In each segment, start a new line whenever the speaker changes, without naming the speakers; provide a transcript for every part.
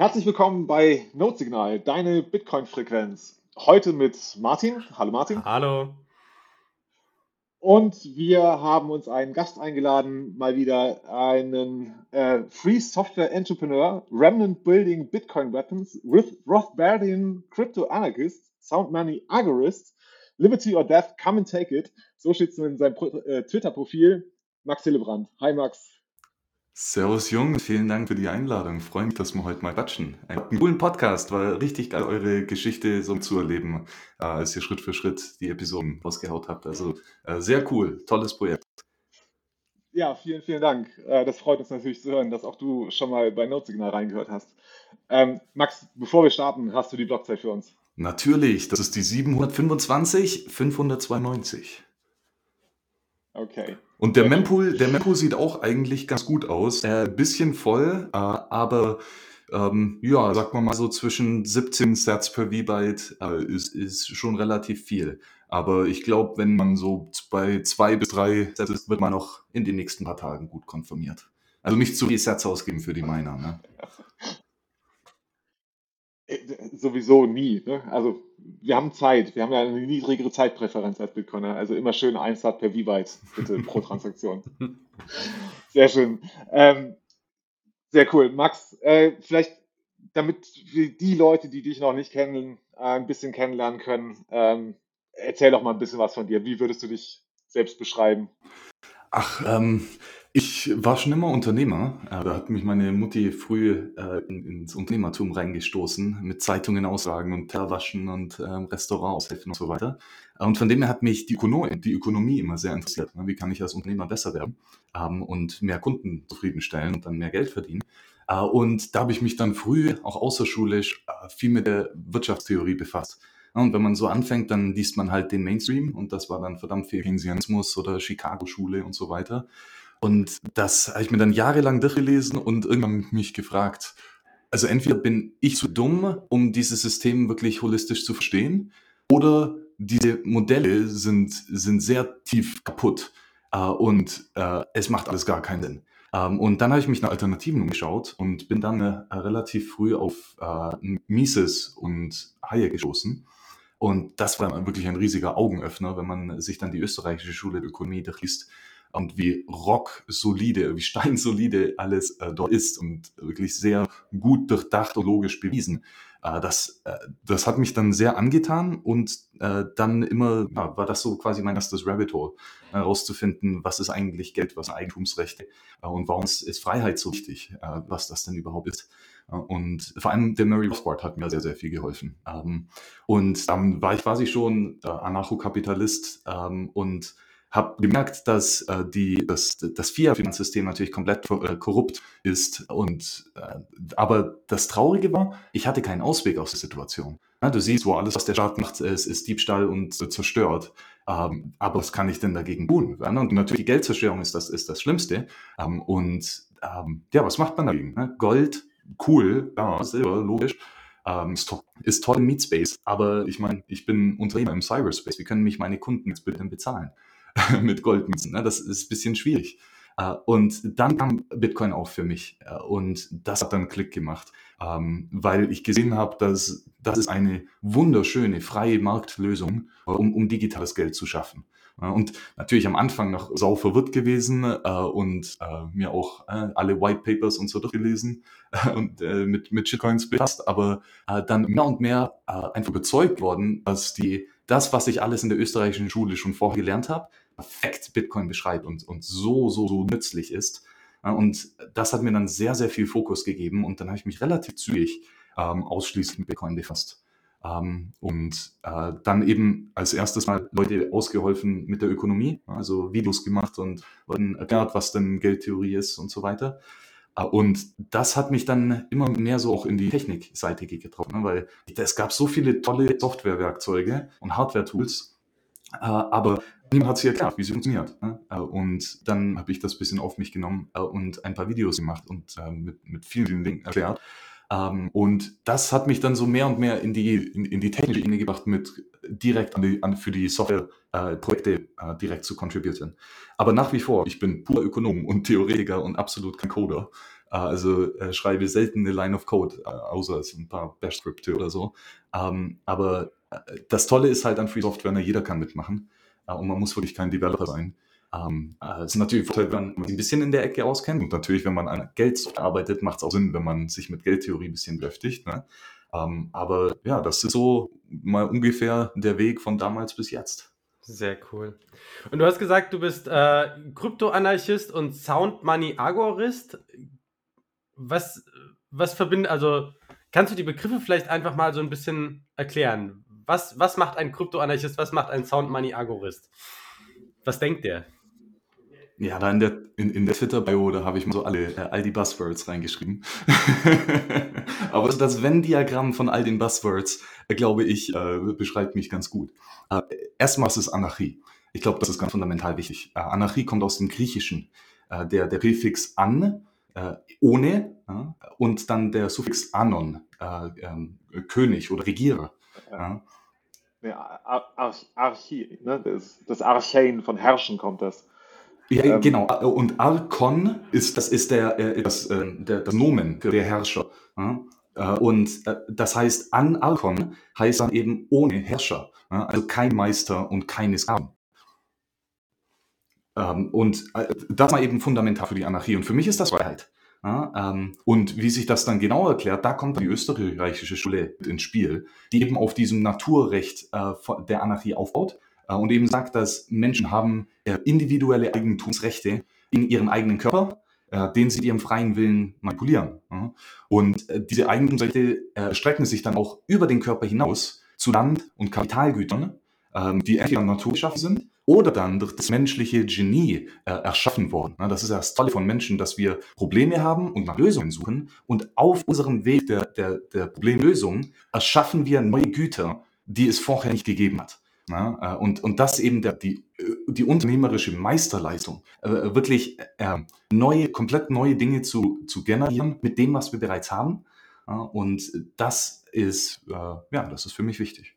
Herzlich willkommen bei Notesignal, deine Bitcoin-Frequenz. Heute mit Martin. Hallo Martin.
Hallo.
Und wir haben uns einen Gast eingeladen, mal wieder einen äh, Free Software Entrepreneur, Remnant Building Bitcoin Weapons with Rothbardian Crypto Anarchist, Sound Money Agorist, Liberty or Death, come and take it. So steht es in seinem äh, Twitter-Profil. Max Hillebrand. Hi Max.
Servus Jungs, vielen Dank für die Einladung. Freue mich, dass wir heute mal quatschen. Einen coolen Podcast, war richtig geil, eure Geschichte so zu erleben, äh, als ihr Schritt für Schritt die Episoden rausgehaut habt. Also äh, sehr cool, tolles Projekt.
Ja, vielen, vielen Dank. Äh, das freut uns natürlich zu hören, dass auch du schon mal bei Notsignal reingehört hast. Ähm, Max, bevor wir starten, hast du die Blockzeit für uns?
Natürlich, das ist die 725 592.
Okay.
Und der Mempool, der Mempool sieht auch eigentlich ganz gut aus. Ein äh, bisschen voll, äh, aber ähm, ja, sagt man mal so zwischen 17 Sets per V-Byte äh, ist, ist schon relativ viel. Aber ich glaube, wenn man so bei zwei bis drei Sets ist, wird man auch in den nächsten paar Tagen gut konfirmiert. Also nicht zu viel Sets ausgeben für die Miner. Ne?
Äh, sowieso nie. Ne? Also wir haben Zeit. Wir haben ja eine niedrigere Zeitpräferenz als Bitcoiner. Also immer schön 1 Sat per V-Byte bitte pro Transaktion. Sehr schön. Ähm, sehr cool. Max, äh, vielleicht damit wir die Leute, die dich noch nicht kennen, äh, ein bisschen kennenlernen können, ähm, erzähl doch mal ein bisschen was von dir. Wie würdest du dich selbst beschreiben?
Ach, ähm, ich war schon immer Unternehmer. Äh, da hat mich meine Mutti früh äh, in, ins Unternehmertum reingestoßen mit Zeitungen aussagen und Terwaschen und äh, Restaurant aushelfen und so weiter. Und von dem her hat mich die, Ökono die Ökonomie immer sehr interessiert. Ne? Wie kann ich als Unternehmer besser werden ähm, und mehr Kunden zufriedenstellen und dann mehr Geld verdienen? Äh, und da habe ich mich dann früh, auch außerschulisch, äh, viel mit der Wirtschaftstheorie befasst. Und wenn man so anfängt, dann liest man halt den Mainstream und das war dann verdammt viel Keynesianismus oder Chicago-Schule und so weiter. Und das habe ich mir dann jahrelang durchgelesen und irgendwann mich gefragt, also entweder bin ich zu dumm, um dieses System wirklich holistisch zu verstehen, oder diese Modelle sind, sind sehr tief kaputt äh, und äh, es macht alles gar keinen Sinn. Ähm, und dann habe ich mich nach Alternativen umgeschaut und bin dann äh, relativ früh auf äh, Mises und Haie gestoßen. Und das war wirklich ein riesiger Augenöffner, wenn man sich dann die österreichische Schule der Ökonomie durchliest und wie rock solide, wie steinsolide alles äh, dort ist und wirklich sehr gut durchdacht und logisch bewiesen. Äh, das, äh, das hat mich dann sehr angetan und äh, dann immer ja, war das so quasi mein erstes Rabbit Hole, herauszufinden, was ist eigentlich Geld, was Eigentumsrechte äh, und warum ist, Freiheit so wichtig, äh, was das denn überhaupt ist. Und vor allem der Murray Rothbard hat mir sehr, sehr viel geholfen. Ähm, und dann war ich quasi schon Anarchokapitalist ähm, und habe gemerkt, dass äh, die, das, das Fiat-Finanzsystem natürlich komplett äh, korrupt ist. Und äh, aber das Traurige war, ich hatte keinen Ausweg aus der Situation. Ja, du siehst, wo alles, was der Staat macht, ist, ist Diebstahl und äh, zerstört. Ähm, aber was kann ich denn dagegen tun? Ja, und natürlich die Geldzerstörung ist das, ist das Schlimmste. Ähm, und ähm, ja, was macht man dagegen? Ne? Gold, cool, ja, Silber, logisch. Ähm, ist, to ist toll im Meatspace, aber ich meine, ich bin Unternehmer im Cyberspace. Wie können mich meine Kunden jetzt bitte bezahlen? mit Goldmünzen. Ne? Das ist ein bisschen schwierig. Äh, und dann kam Bitcoin auch für mich. Äh, und das hat dann Klick gemacht, ähm, weil ich gesehen habe, dass das ist eine wunderschöne, freie Marktlösung, um, um digitales Geld zu schaffen. Und natürlich am Anfang noch sau verwirrt gewesen äh, und äh, mir auch äh, alle White Papers und so durchgelesen äh, und äh, mit, mit Shitcoins befasst, aber äh, dann mehr und mehr äh, einfach überzeugt worden, dass die das, was ich alles in der österreichischen Schule schon vorher gelernt habe, perfekt Bitcoin beschreibt und, und so, so, so nützlich ist. Und das hat mir dann sehr, sehr viel Fokus gegeben und dann habe ich mich relativ zügig ähm, ausschließlich mit Bitcoin befasst. Ähm, und äh, dann eben als erstes mal Leute ausgeholfen mit der Ökonomie, also Videos gemacht und erklärt, was denn Geldtheorie ist und so weiter. Äh, und das hat mich dann immer mehr so auch in die Technikseite getroffen, ne, weil es gab so viele tolle Softwarewerkzeuge und Hardware-Tools, äh, aber niemand hat sich erklärt, wie sie funktioniert. Ne? Äh, und dann habe ich das bisschen auf mich genommen und ein paar Videos gemacht und mit, mit vielen, vielen Dingen erklärt. Ähm, und das hat mich dann so mehr und mehr in die, in, in die technische Ebene gebracht, mit direkt an die, an, für die Softwareprojekte äh, direkt zu contributieren. Aber nach wie vor, ich bin purer Ökonom und Theoretiker und absolut kein Coder. Äh, also äh, schreibe selten eine Line of Code, äh, außer es ein paar Bash-Skripte oder so. Ähm, aber äh, das Tolle ist halt an Free Software, jeder kann mitmachen äh, und man muss wirklich kein Developer sein. Ähm, äh, es ist natürlich Vorteil, wenn man sich ein bisschen in der Ecke auskennt und natürlich, wenn man an Geld arbeitet, macht es auch Sinn, wenn man sich mit Geldtheorie ein bisschen beschäftigt. Ne? Ähm, aber ja, das ist so mal ungefähr der Weg von damals bis jetzt.
Sehr cool. Und du hast gesagt, du bist äh, Kryptoanarchist und Sound Money Agorist. Was, was verbindet, also kannst du die Begriffe vielleicht einfach mal so ein bisschen erklären? Was, was macht ein Kryptoanarchist, was macht ein Sound Money Agorist? Was denkt der?
Ja, da in der, in, in der Twitter-Bio, da habe ich mal so alle, äh, all die Buzzwords reingeschrieben. Aber das Venn-Diagramm von all den Buzzwords, äh, glaube ich, äh, beschreibt mich ganz gut. Äh, erstmal ist es Anarchie. Ich glaube, das ist ganz fundamental wichtig. Äh, Anarchie kommt aus dem Griechischen. Äh, der, der Präfix an, ohne, und dann der Suffix anon, ähm, König oder Regierer. Ja.
Ja, Archie, ne? das, das Archein von Herrschen kommt das.
Ja, ähm, genau. Und Arkon ist, das ist der, äh, das, äh, der, das Nomen für der Herrscher. Ja? Äh, und das heißt, an Arkon heißt dann eben ohne Herrscher. Ja? Also kein Meister und keine Sklaven. Ähm, und das war eben fundamental für die Anarchie. Und für mich ist das Freiheit. Ja, ähm, und wie sich das dann genau erklärt, da kommt die österreichische Schule ins Spiel, die eben auf diesem Naturrecht äh, der Anarchie aufbaut äh, und eben sagt, dass Menschen haben äh, individuelle Eigentumsrechte in ihren eigenen Körper, äh, den sie mit ihrem freien Willen manipulieren. Und äh, diese Eigentumsrechte erstrecken sich dann auch über den Körper hinaus zu Land- und Kapitalgütern, ähm, die entweder naturgeschaffen sind oder dann durch das menschliche Genie äh, erschaffen worden. Das ist ja das Tolle von Menschen, dass wir Probleme haben und nach Lösungen suchen und auf unserem Weg der, der, der Problemlösung erschaffen wir neue Güter, die es vorher nicht gegeben hat. Ja, äh, und, und das eben der, die, die unternehmerische Meisterleistung, äh, wirklich äh, neue, komplett neue Dinge zu, zu generieren mit dem, was wir bereits haben. Und das ist, äh, ja, das ist für mich wichtig.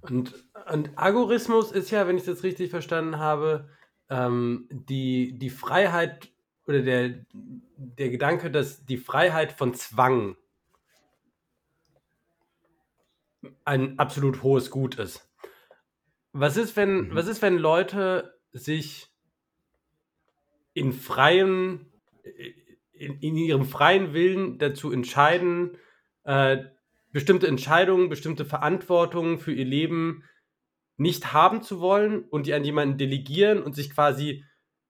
Und, und Agorismus ist ja, wenn ich das richtig verstanden habe, ähm, die, die Freiheit oder der, der Gedanke, dass die Freiheit von Zwang ein absolut hohes Gut ist. Was ist, wenn, mhm. was ist, wenn Leute sich in freiem, in, in ihrem freien Willen dazu entscheiden, äh, bestimmte Entscheidungen, bestimmte Verantwortungen für ihr Leben nicht haben zu wollen und die an jemanden delegieren und sich quasi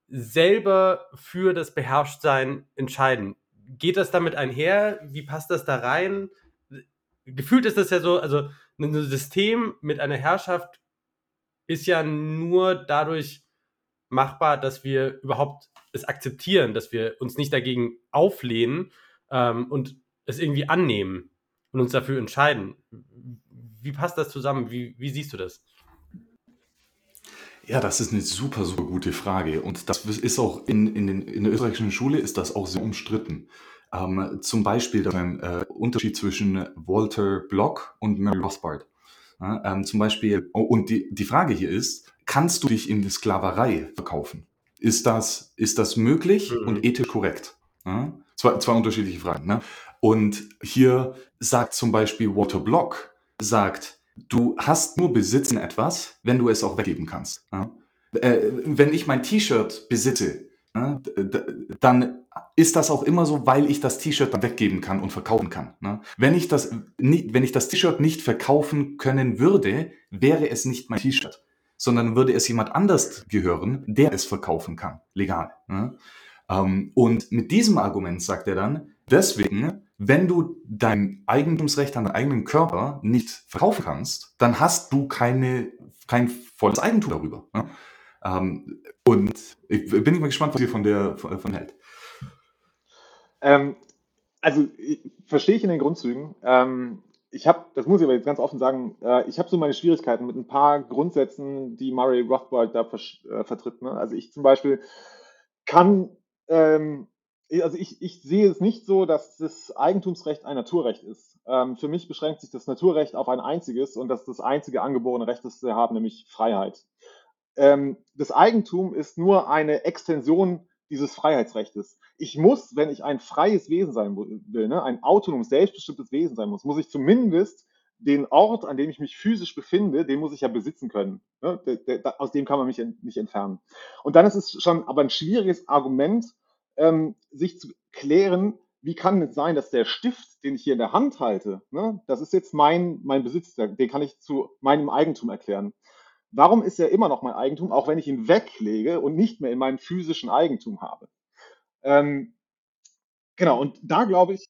selber für das Beherrschtsein entscheiden. Geht das damit einher? Wie passt das da rein? Gefühlt ist das ja so, also ein System mit einer Herrschaft ist ja nur dadurch machbar, dass wir überhaupt es akzeptieren, dass wir uns nicht dagegen auflehnen ähm, und es irgendwie annehmen und uns dafür entscheiden. Wie passt das zusammen? Wie, wie siehst du das?
Ja, das ist eine super, super gute Frage. Und das ist auch in, in, in der österreichischen Schule ist das auch sehr umstritten. Ähm, zum Beispiel der äh, Unterschied zwischen Walter Block und Mary Rothbard. Ja, ähm, zum Beispiel, oh, und die, die Frage hier ist, kannst du dich in die Sklaverei verkaufen? Ist das, ist das möglich mhm. und ethisch korrekt? Ja? Zwei, zwei unterschiedliche Fragen. Ne? Und hier sagt zum Beispiel Walter Block, sagt, du hast nur Besitz in etwas, wenn du es auch weggeben kannst. Ja? Äh, wenn ich mein T-Shirt besitze, ja, dann ist das auch immer so, weil ich das T-Shirt dann weggeben kann und verkaufen kann. Ne? Wenn ich das, wenn ich das T-Shirt nicht verkaufen können würde, wäre es nicht mein T-Shirt, sondern würde es jemand anders gehören, der es verkaufen kann, legal. Ne? Ähm, und mit diesem Argument sagt er dann, deswegen wenn du dein Eigentumsrecht an deinem eigenen Körper nicht verkaufen kannst, dann hast du keine, kein volles Eigentum darüber. Ne? Ähm, und ich bin mal gespannt, was ihr von der von, von hält.
Ähm, also verstehe ich in den Grundzügen. Ähm, ich habe, das muss ich aber jetzt ganz offen sagen, äh, ich habe so meine Schwierigkeiten mit ein paar Grundsätzen, die Murray Rothbard da äh, vertritt. Ne? Also ich zum Beispiel kann ähm, also ich, ich sehe es nicht so, dass das Eigentumsrecht ein Naturrecht ist. Ähm, für mich beschränkt sich das Naturrecht auf ein einziges und das ist das einzige angeborene Recht, das wir haben, nämlich Freiheit. Ähm, das Eigentum ist nur eine Extension dieses Freiheitsrechtes. Ich muss, wenn ich ein freies Wesen sein will, ne, ein autonomes, selbstbestimmtes Wesen sein muss, muss ich zumindest den Ort, an dem ich mich physisch befinde, den muss ich ja besitzen können. Ne? De, de, aus dem kann man mich nicht entfernen. Und dann ist es schon aber ein schwieriges Argument, ähm, sich zu klären, wie kann es sein, dass der Stift, den ich hier in der Hand halte, ne, das ist jetzt mein, mein Besitz, den kann ich zu meinem Eigentum erklären. Warum ist er immer noch mein Eigentum, auch wenn ich ihn weglege und nicht mehr in meinem physischen Eigentum habe? Ähm, genau, und da glaube ich.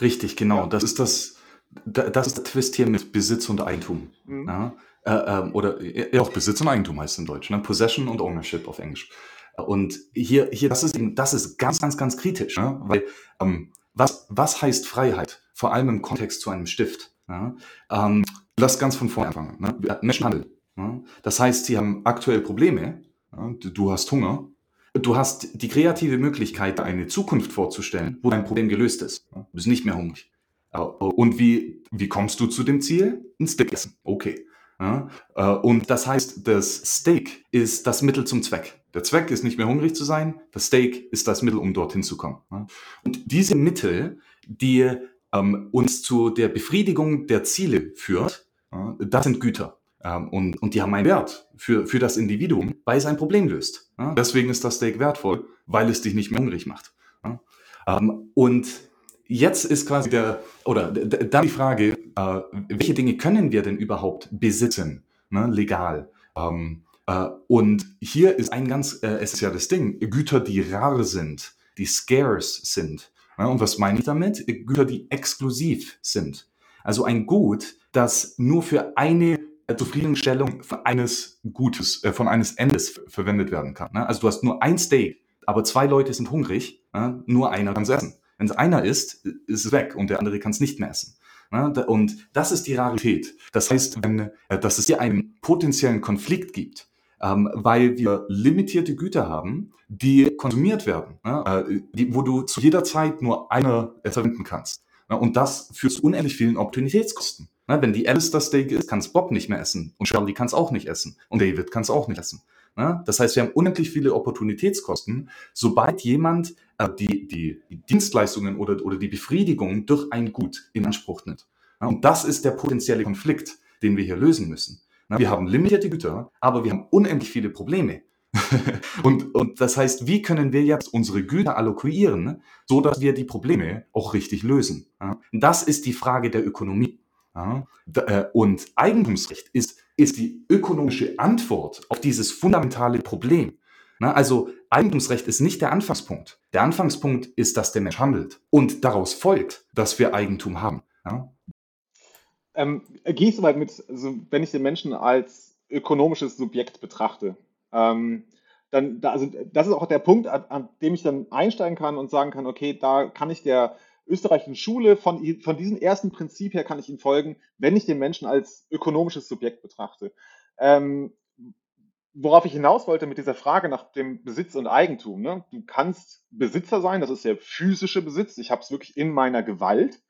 Richtig, genau. Ja. Das ist das, das ist der Twist hier mit Besitz und Eigentum. Mhm. Ja? Äh, ähm, oder ja, auch Besitz und Eigentum heißt es in Deutsch. Ne? Possession und Ownership auf Englisch. Und hier, hier, das ist eben, das ist ganz, ganz, ganz kritisch, ne? weil ähm, was, was heißt Freiheit? Vor allem im Kontext zu einem Stift. Ja? Ähm, lass ganz von vorne anfangen. Ne? Menschenhandel. Das heißt, sie haben aktuell Probleme. Du hast Hunger. Du hast die kreative Möglichkeit, eine Zukunft vorzustellen, wo dein Problem gelöst ist. Du bist nicht mehr hungrig. Und wie, wie kommst du zu dem Ziel? Ein Steak essen. Okay. Äh, und das heißt, das Steak ist das Mittel zum Zweck. Der Zweck ist nicht mehr hungrig zu sein, das Steak ist das Mittel, um dorthin zu kommen. Und diese Mittel, die ähm, uns zu der Befriedigung der Ziele führt, das sind Güter. Ähm, und, und die haben einen Wert für, für das Individuum, weil es ein Problem löst. Deswegen ist das Steak wertvoll, weil es dich nicht mehr hungrig macht. Ähm, und jetzt ist quasi der, oder dann die Frage, äh, welche Dinge können wir denn überhaupt besitzen, ne, legal? Ähm, äh, und hier ist ein ganz äh, essentielles Ding, Güter, die rar sind, die scarce sind. Und was meine ich damit? Güter, die exklusiv sind. Also ein Gut, das nur für eine Zufriedenstellung eines Gutes, äh, von eines Endes verwendet werden kann. Ne? Also du hast nur ein Steak, aber zwei Leute sind hungrig, ne? nur einer kann es essen. Wenn es einer isst, ist es weg und der andere kann es nicht mehr essen. Und das ist die Rarität. Das heißt, wenn, äh, dass es hier einen potenziellen Konflikt gibt, ähm, weil wir limitierte Güter haben, die konsumiert werden, äh, die, wo du zu jeder Zeit nur eine verwenden kannst. Und das führt zu unendlich vielen Opportunitätskosten. Wenn die Alice das Steak ist, kann es Bob nicht mehr essen und Charlie kann es auch nicht essen und David kann es auch nicht essen. Das heißt, wir haben unendlich viele Opportunitätskosten, sobald jemand äh, die, die, die Dienstleistungen oder, oder die Befriedigung durch ein Gut in Anspruch nimmt. Und das ist der potenzielle Konflikt, den wir hier lösen müssen. Wir haben limitierte Güter, aber wir haben unendlich viele Probleme. und, und das heißt, wie können wir jetzt unsere Güter allokieren, so dass wir die Probleme auch richtig lösen? Das ist die Frage der Ökonomie. Äh, und Eigentumsrecht ist, ist die ökonomische Antwort auf dieses fundamentale Problem. Also Eigentumsrecht ist nicht der Anfangspunkt. Der Anfangspunkt ist, dass der Mensch handelt. Und daraus folgt, dass wir Eigentum haben. Ja?
Ähm, gehe ich soweit mit, also wenn ich den Menschen als ökonomisches Subjekt betrachte, ähm, dann, da, also das ist auch der Punkt, an, an, dem ich dann einsteigen kann und sagen kann, okay, da kann ich der österreichischen Schule von, von diesem ersten Prinzip her kann ich Ihnen folgen, wenn ich den Menschen als ökonomisches Subjekt betrachte. Ähm, worauf ich hinaus wollte mit dieser Frage nach dem Besitz und Eigentum. Ne? Du kannst Besitzer sein, das ist der physische Besitz, ich habe es wirklich in meiner Gewalt.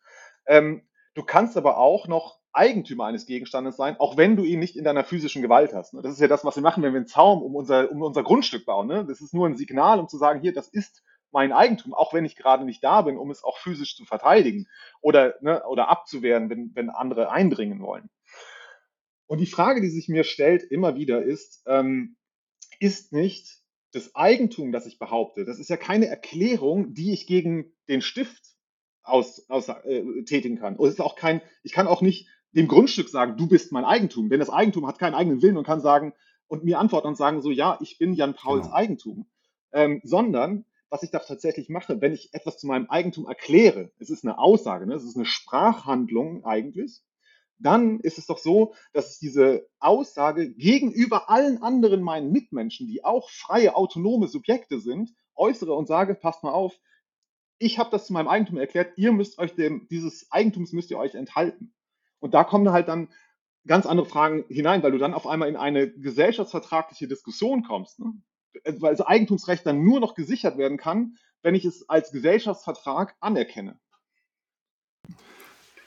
Ähm, du kannst aber auch noch Eigentümer eines Gegenstandes sein, auch wenn du ihn nicht in deiner physischen Gewalt hast. Ne? Das ist ja das, was wir machen, wenn wir einen Zaun um unser, um unser Grundstück bauen. Ne? Das ist nur ein Signal, um zu sagen, hier, das ist mein Eigentum, auch wenn ich gerade nicht da bin, um es auch physisch zu verteidigen oder, ne, oder abzuwehren, wenn, wenn andere eindringen wollen. Und die Frage, die sich mir stellt immer wieder ist, ähm, ist nicht das Eigentum, das ich behaupte, das ist ja keine Erklärung, die ich gegen den Stift aus, aus, äh, tätigen kann. Und es ist auch kein, ich kann auch nicht dem Grundstück sagen, du bist mein Eigentum, denn das Eigentum hat keinen eigenen Willen und kann sagen und mir antworten und sagen so, ja, ich bin Jan Pauls genau. Eigentum, ähm, sondern was ich da tatsächlich mache, wenn ich etwas zu meinem Eigentum erkläre, es ist eine Aussage, ne? es ist eine Sprachhandlung eigentlich, dann ist es doch so, dass ich diese Aussage gegenüber allen anderen meinen Mitmenschen, die auch freie, autonome Subjekte sind, äußere und sage, passt mal auf, ich habe das zu meinem Eigentum erklärt, ihr müsst euch dem, dieses Eigentums müsst ihr euch enthalten. Und da kommen halt dann ganz andere Fragen hinein, weil du dann auf einmal in eine gesellschaftsvertragliche Diskussion kommst. Ne? Weil das Eigentumsrecht dann nur noch gesichert werden kann, wenn ich es als Gesellschaftsvertrag anerkenne.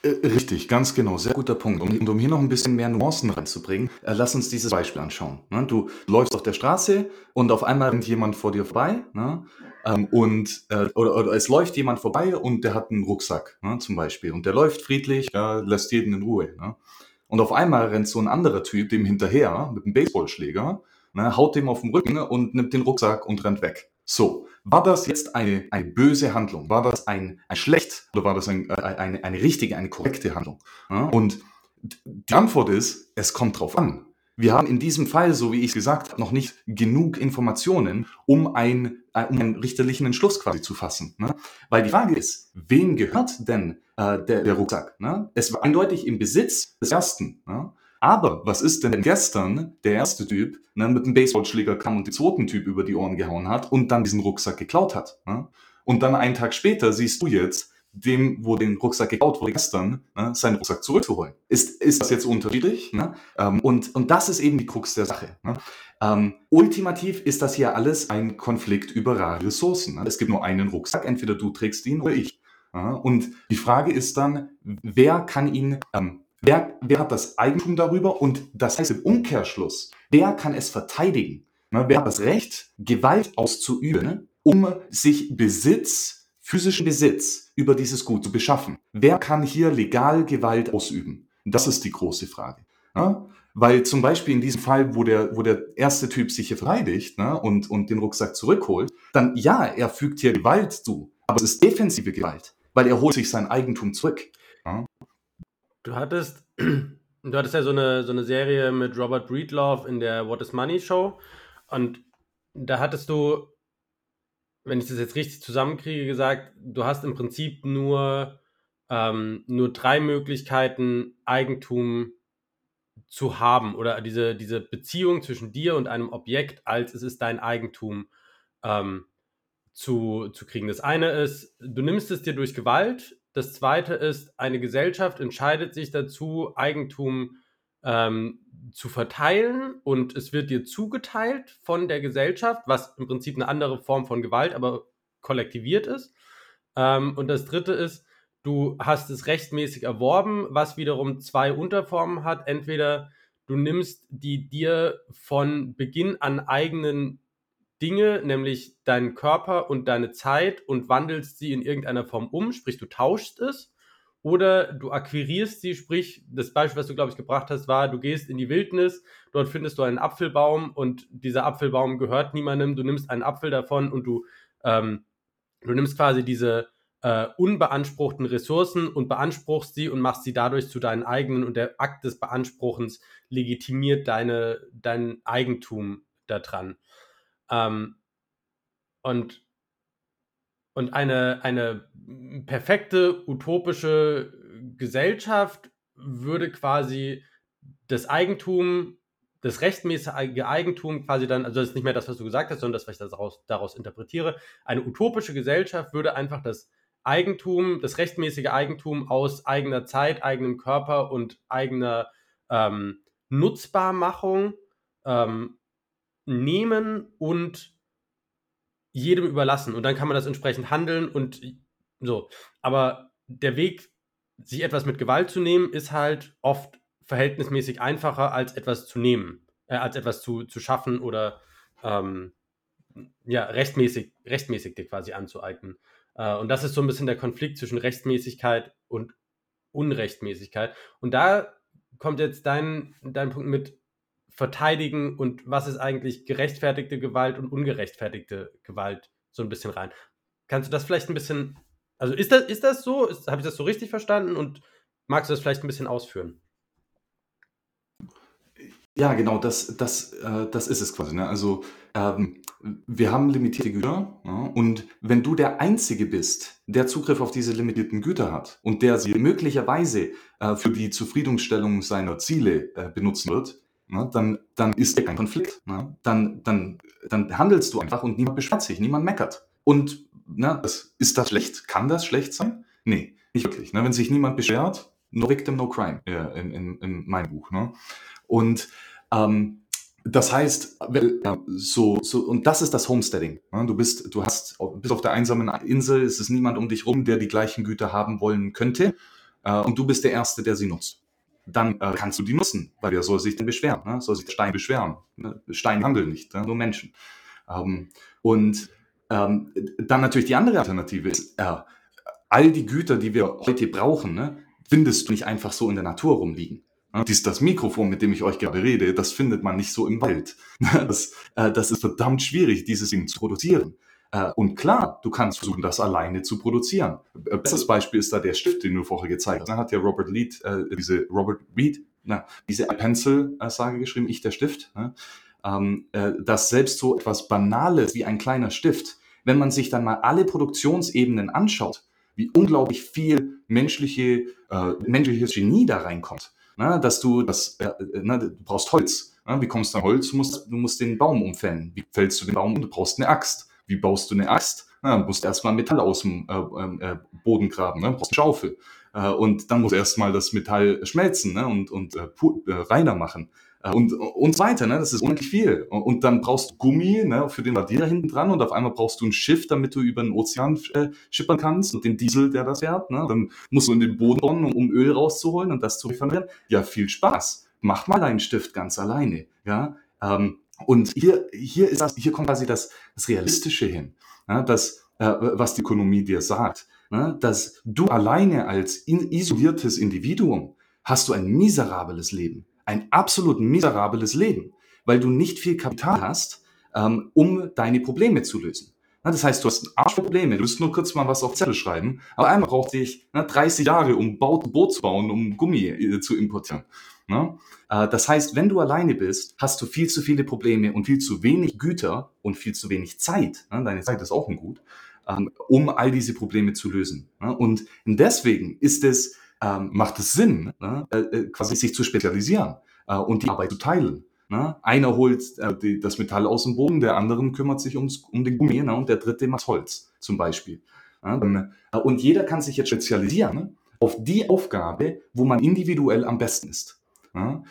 Äh, richtig, ganz genau, sehr guter Punkt. Und, um hier noch ein bisschen mehr Nuancen reinzubringen, äh, lass uns dieses Beispiel anschauen. Ne? Du läufst auf der Straße und auf einmal rennt jemand vor dir vorbei ne? Ähm, und äh, oder, oder es läuft jemand vorbei und der hat einen Rucksack, ne, zum Beispiel. Und der läuft friedlich, lässt jeden in Ruhe. Und auf einmal rennt so ein anderer Typ dem hinterher mit einem Baseballschläger, ne, haut dem auf den Rücken und nimmt den Rucksack und rennt weg. So, war das jetzt eine, eine böse Handlung? War das ein, ein schlecht oder war das ein, äh, eine, eine richtige, eine korrekte Handlung? Ja? Und die Antwort ist, es kommt drauf an. Wir haben in diesem Fall, so wie ich gesagt habe, noch nicht genug Informationen, um, ein, äh, um einen richterlichen Entschluss quasi zu fassen. Ne? Weil die Frage ist, wem gehört denn äh, der, der Rucksack? Ne? Es war eindeutig im Besitz des Ersten. Ne? Aber was ist denn, wenn gestern der erste Typ ne, mit dem Baseballschläger kam und den zweiten Typ über die Ohren gehauen hat und dann diesen Rucksack geklaut hat? Ne? Und dann einen Tag später siehst du jetzt, dem, wo den Rucksack geklaut wurde gestern, ne, seinen Rucksack zurückzuholen. Ist, ist das jetzt unterschiedlich? Ne? Ähm, und, und das ist eben die Krux der Sache. Ne? Ähm, ultimativ ist das hier alles ein Konflikt über rare Ressourcen. Ne? Es gibt nur einen Rucksack, entweder du trägst ihn oder ich. Ja? Und die Frage ist dann, wer kann ihn, ähm, wer, wer hat das Eigentum darüber? Und das heißt im Umkehrschluss, wer kann es verteidigen? Ne? Wer hat das Recht, Gewalt auszuüben, um sich Besitz physischen Besitz über dieses Gut zu beschaffen. Wer kann hier legal Gewalt ausüben? Das ist die große Frage. Ja? Weil zum Beispiel in diesem Fall, wo der, wo der erste Typ sich hier verteidigt ne, und, und den Rucksack zurückholt, dann ja, er fügt hier Gewalt zu, aber es ist defensive Gewalt, weil er holt sich sein Eigentum zurück. Ja?
Du hattest, du hattest ja so eine, so eine Serie mit Robert Breedlove in der What is Money Show und da hattest du wenn ich das jetzt richtig zusammenkriege, gesagt, du hast im Prinzip nur, ähm, nur drei Möglichkeiten, Eigentum zu haben oder diese, diese Beziehung zwischen dir und einem Objekt, als es ist dein Eigentum ähm, zu, zu kriegen. Das eine ist, du nimmst es dir durch Gewalt. Das zweite ist, eine Gesellschaft entscheidet sich dazu, Eigentum ähm, zu verteilen und es wird dir zugeteilt von der Gesellschaft, was im Prinzip eine andere Form von Gewalt, aber kollektiviert ist. Ähm, und das dritte ist, du hast es rechtmäßig erworben, was wiederum zwei Unterformen hat. Entweder du nimmst die dir von Beginn an eigenen Dinge, nämlich deinen Körper und deine Zeit und wandelst sie in irgendeiner Form um, sprich du tauschst es oder du akquirierst sie, sprich, das Beispiel, was du, glaube ich, gebracht hast, war, du gehst in die Wildnis, dort findest du einen Apfelbaum und dieser Apfelbaum gehört niemandem, du nimmst einen Apfel davon und du, ähm, du nimmst quasi diese äh, unbeanspruchten Ressourcen und beanspruchst sie und machst sie dadurch zu deinen eigenen und der Akt des Beanspruchens legitimiert deine, dein Eigentum daran. Ähm, und und eine, eine perfekte utopische Gesellschaft würde quasi das Eigentum, das rechtmäßige Eigentum quasi dann, also das ist nicht mehr das, was du gesagt hast, sondern das, was ich daraus, daraus interpretiere. Eine utopische Gesellschaft würde einfach das Eigentum, das rechtmäßige Eigentum aus eigener Zeit, eigenem Körper und eigener ähm, Nutzbarmachung ähm, nehmen und jedem überlassen und dann kann man das entsprechend handeln und so. Aber der Weg, sich etwas mit Gewalt zu nehmen, ist halt oft verhältnismäßig einfacher, als etwas zu nehmen, äh, als etwas zu, zu schaffen oder ähm, ja, rechtmäßig, rechtmäßig dir quasi anzueignen. Äh, und das ist so ein bisschen der Konflikt zwischen Rechtmäßigkeit und Unrechtmäßigkeit. Und da kommt jetzt dein, dein Punkt mit, verteidigen und was ist eigentlich gerechtfertigte Gewalt und ungerechtfertigte Gewalt so ein bisschen rein. Kannst du das vielleicht ein bisschen, also ist das, ist das so? Habe ich das so richtig verstanden und magst du das vielleicht ein bisschen ausführen?
Ja, genau, das, das, äh, das ist es quasi. Ne? Also ähm, wir haben limitierte Güter ja, und wenn du der Einzige bist, der Zugriff auf diese limitierten Güter hat und der sie möglicherweise äh, für die Zufriedenstellung seiner Ziele äh, benutzen wird, ne, dann, dann ist der kein Konflikt. Ne? Dann, dann, dann handelst du einfach und niemand beschwert sich, niemand meckert. Und ne, das, ist das schlecht? Kann das schlecht sein? Nee, nicht wirklich. Ne? Wenn sich niemand beschwert, no victim, no crime äh, in, in, in meinem Buch. Ne? Und ähm, das heißt, so, so, und das ist das Homesteading. Ne? Du bist, du hast, bist auf der einsamen Insel, es ist niemand um dich rum, der die gleichen Güter haben wollen könnte. Äh, und du bist der Erste, der sie nutzt dann äh, kannst du die nutzen, weil wer soll sich denn beschweren? Ne? Soll sich der Stein beschweren? Ne? Steine handeln nicht, ne? nur Menschen. Ähm, und ähm, dann natürlich die andere Alternative ist, äh, all die Güter, die wir heute brauchen, ne, findest du nicht einfach so in der Natur rumliegen. Dies, das Mikrofon, mit dem ich euch gerade rede, das findet man nicht so im Wald. Das, äh, das ist verdammt schwierig, dieses Ding zu produzieren. Äh, und klar, du kannst versuchen, das alleine zu produzieren. Äh, bestes Beispiel ist da der Stift, den du vorher gezeigt hast. Da hat ja Robert Reed, äh, diese Robert Reed, na, diese Pencil-Sage geschrieben, ich der Stift. Ne? Ähm, äh, dass selbst so etwas Banales wie ein kleiner Stift, wenn man sich dann mal alle Produktionsebenen anschaut, wie unglaublich viel menschliche, äh, menschliches Genie da reinkommt. Na, ne? dass du das, äh, na, ne, du brauchst Holz. Na, ne? wie kommst du an Holz? Du musst, du musst den Baum umfällen. Wie fällst du den Baum um? Du brauchst eine Axt. Wie baust du eine Axt? Na, du musst erstmal Metall aus dem äh, ähm, äh, Boden graben, ne? du brauchst eine Schaufel. Äh, und dann muss erstmal das Metall schmelzen ne? und, und äh, äh, reiner machen. Äh, und, und so weiter, ne? das ist unendlich viel. Und dann brauchst du Gummi ne? für den Radierer hinten dran und auf einmal brauchst du ein Schiff, damit du über den Ozean äh, schippern kannst und den Diesel, der das fährt. Ne? Dann musst du in den Boden bauen, um Öl rauszuholen und das zu referieren. Ja, viel Spaß. Mach mal deinen Stift ganz alleine. Ja? Ähm, und hier, hier, ist das, hier kommt quasi das, das Realistische hin, ja, das, äh, was die Ökonomie dir sagt. Ne, dass du alleine als in, isoliertes Individuum hast du ein miserables Leben, ein absolut miserables Leben, weil du nicht viel Kapital hast, ähm, um deine Probleme zu lösen. Na, das heißt, du hast Arschprobleme, du musst nur kurz mal was auf Zettel schreiben, aber einmal braucht dich na, 30 Jahre, um ein Boot zu bauen, um Gummi äh, zu importieren. Ne? Äh, das heißt, wenn du alleine bist, hast du viel zu viele Probleme und viel zu wenig Güter und viel zu wenig Zeit. Ne? Deine Zeit ist auch ein Gut, ähm, um all diese Probleme zu lösen. Ne? Und deswegen ist es, ähm, macht es Sinn, ne? äh, äh, quasi sich zu spezialisieren und die Arbeit zu teilen. Einer holt das Metall aus dem Boden, der andere kümmert sich ums, um den Gummi und der dritte macht Holz zum Beispiel. Und jeder kann sich jetzt spezialisieren auf die Aufgabe, wo man individuell am besten ist. Ja?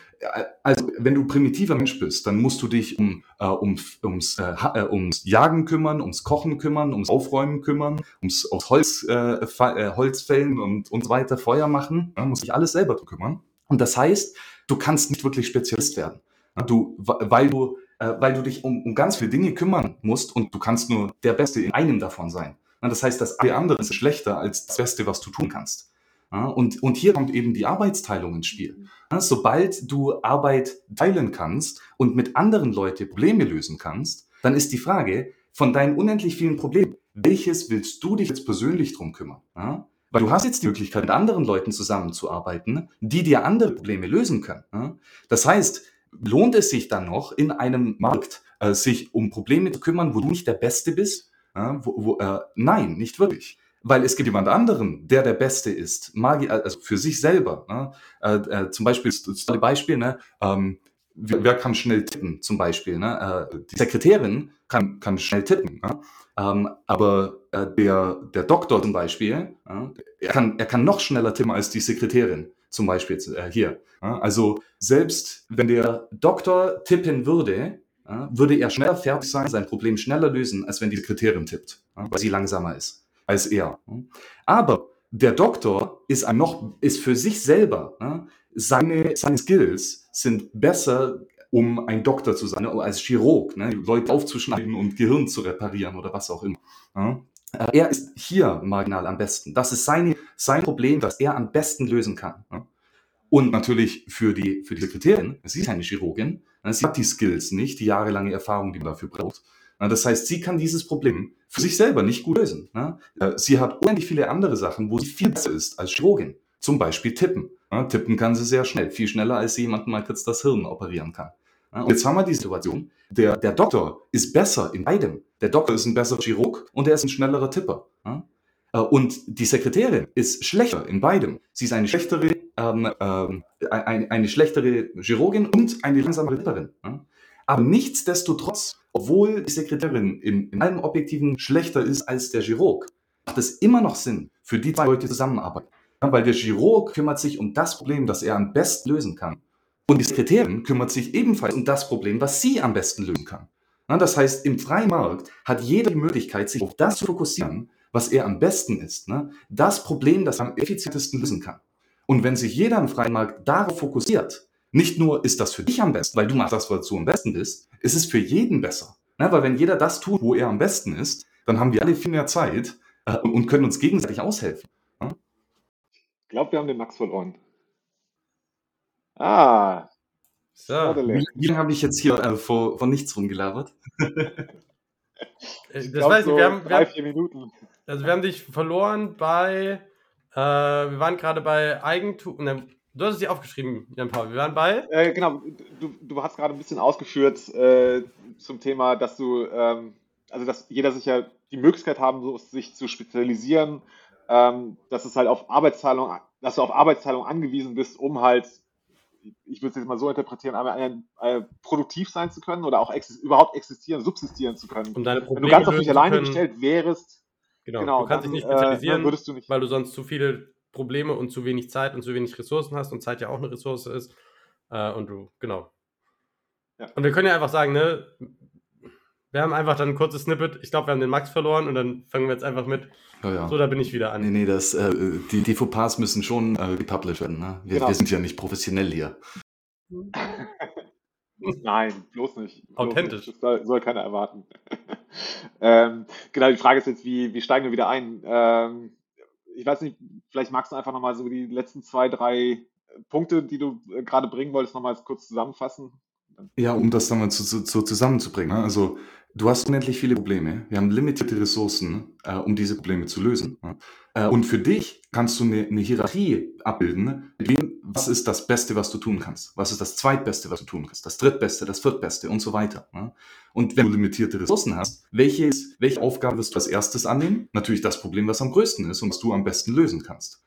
Also, wenn du primitiver Mensch bist, dann musst du dich um, äh, um, ums, äh, äh, ums Jagen kümmern, ums Kochen kümmern, ums Aufräumen kümmern, ums, ums Holz, äh, äh, Holzfällen und, und so weiter, Feuer machen. Ja? musst dich alles selber kümmern. Und das heißt, du kannst nicht wirklich Spezialist werden. Ja? Du, weil du, äh, weil du dich um, um ganz viele Dinge kümmern musst und du kannst nur der Beste in einem davon sein. Das heißt, das andere ist schlechter als das Beste, was du tun kannst. Ja, und, und hier kommt eben die Arbeitsteilung ins Spiel. Ja, sobald du Arbeit teilen kannst und mit anderen Leuten Probleme lösen kannst, dann ist die Frage von deinen unendlich vielen Problemen, welches willst du dich jetzt persönlich drum kümmern? Ja? Weil du hast jetzt die Möglichkeit, mit anderen Leuten zusammenzuarbeiten, die dir andere Probleme lösen können. Das heißt, lohnt es sich dann noch in einem Markt, äh, sich um Probleme zu kümmern, wo du nicht der Beste bist? Wo, wo, äh, nein, nicht wirklich weil es gibt jemand anderen, der der Beste ist, Magi also für sich selber. Ne? Äh, äh, zum Beispiel, das Beispiel, ne? Ähm, wer, wer, kann schnell tippen, zum Beispiel. Ne? Äh, die Sekretärin kann, kann schnell tippen, ne? ähm, aber äh, der, der Doktor zum Beispiel, er, kann, er kann noch schneller tippen als die Sekretärin, zum Beispiel äh, hier. Also selbst wenn der Doktor tippen würde, würde er schneller fertig sein, sein Problem schneller lösen, als wenn die Sekretärin tippt, weil sie langsamer ist als er. Aber der Doktor ist, ein noch, ist für sich selber, seine, seine Skills sind besser, um ein Doktor zu sein, als Chirurg, ne? Leute aufzuschneiden und Gehirn zu reparieren oder was auch immer. Er ist hier marginal am besten. Das ist seine, sein Problem, das er am besten lösen kann. Und natürlich für die, für die Sekretärin, sie ist eine Chirurgin, sie hat die Skills nicht, die jahrelange Erfahrung, die man dafür braucht. Das heißt, sie kann dieses Problem für sich selber nicht gut lösen. Äh, sie hat unendlich viele andere Sachen, wo sie viel besser ist als Chirurgin. Zum Beispiel tippen. Tippen kann sie sehr schnell, viel schneller, als sie jemanden mal kurz das Hirn operieren kann. Und jetzt haben wir die Situation, der, der Doktor ist besser in beidem. Der Doktor ist ein besserer Chirurg und er ist ein schnellerer Tipper. Äh, und die Sekretärin ist schlechter in beidem. Sie ist eine schlechtere, ähm, ähm, eine, eine schlechtere Chirurgin und eine langsamere Tipperin. Aber nichtsdestotrotz, obwohl die Sekretärin in, in allem Objektiven schlechter ist als der Chirurg, macht es immer noch Sinn, für die zwei Leute zusammenarbeiten. Ja, weil der Chirurg kümmert sich um das Problem, das er am besten lösen kann. Und die Sekretärin kümmert sich ebenfalls um das Problem, was sie am besten lösen kann. Ja, das heißt, im freien Markt hat jeder die Möglichkeit, sich auf das zu fokussieren, was er am besten ist. Ne? Das Problem, das er am effizientesten lösen kann. Und wenn sich jeder im freien Markt darauf fokussiert, nicht nur ist das für dich am besten, weil du machst das, was du am besten bist, ist es für jeden besser. Ne? Weil wenn jeder das tut, wo er am besten ist, dann haben wir alle viel mehr Zeit äh, und können uns gegenseitig aushelfen.
Ich glaube, wir haben den Max verloren. Ah.
So. Wie, wie lange habe ich jetzt hier äh, vor, vor nichts rumgelabert?
Äh, das weiß ich, so wir haben, drei, vier Minuten. Also wir haben dich verloren bei, äh, wir waren gerade bei Eigentum, ne, du hast es dir aufgeschrieben, Jan Paul, wir waren bei?
Äh, genau, du, du hast gerade ein bisschen ausgeführt äh, zum Thema, dass du, ähm, also dass jeder sich ja die Möglichkeit haben, so, sich zu spezialisieren, ähm, dass es halt auf Arbeitsteilung, dass du auf Arbeitsteilung angewiesen bist, um halt ich würde es jetzt mal so interpretieren, aber ein, ein, produktiv sein zu können oder auch exis überhaupt existieren, subsistieren zu können.
Um deine
Probleme Wenn du ganz auf dich alleine gestellt wärst,
genau, genau, du kannst dann, dich nicht spezialisieren, äh, würdest du nicht. weil du sonst zu viele Probleme und zu wenig Zeit und zu wenig Ressourcen hast und Zeit ja auch eine Ressource ist. Äh, und du, genau. Ja. Und wir können ja einfach sagen, ne, wir haben einfach dann ein kurzes Snippet. Ich glaube, wir haben den Max verloren und dann fangen wir jetzt einfach mit. Ja, ja. So, da bin ich wieder an.
Nee, nee, das, äh, die, die Fauxpas müssen schon äh, gepublished werden. Ne? Wir, genau. wir, sind ja nicht professionell hier.
Nein, bloß nicht.
Bloß Authentisch.
Nicht. Das soll, soll keiner erwarten. ähm, genau, die Frage ist jetzt, wie, wie steigen wir wieder ein? Ähm, ich weiß nicht, vielleicht magst du einfach nochmal so die letzten zwei, drei Punkte, die du äh, gerade bringen wolltest, nochmal kurz zusammenfassen.
Ja, um das dann mal zu, zu zusammenzubringen. Ne? Also Du hast unendlich viele Probleme. Wir haben limitierte Ressourcen, äh, um diese Probleme zu lösen. Äh, und für dich kannst du eine, eine Hierarchie abbilden, was ist das Beste, was du tun kannst? Was ist das Zweitbeste, was du tun kannst? Das Drittbeste, das Viertbeste und so weiter. Und wenn du limitierte Ressourcen hast, welche, welche Aufgabe wirst du als erstes annehmen? Natürlich das Problem, was am größten ist und was du am besten lösen kannst.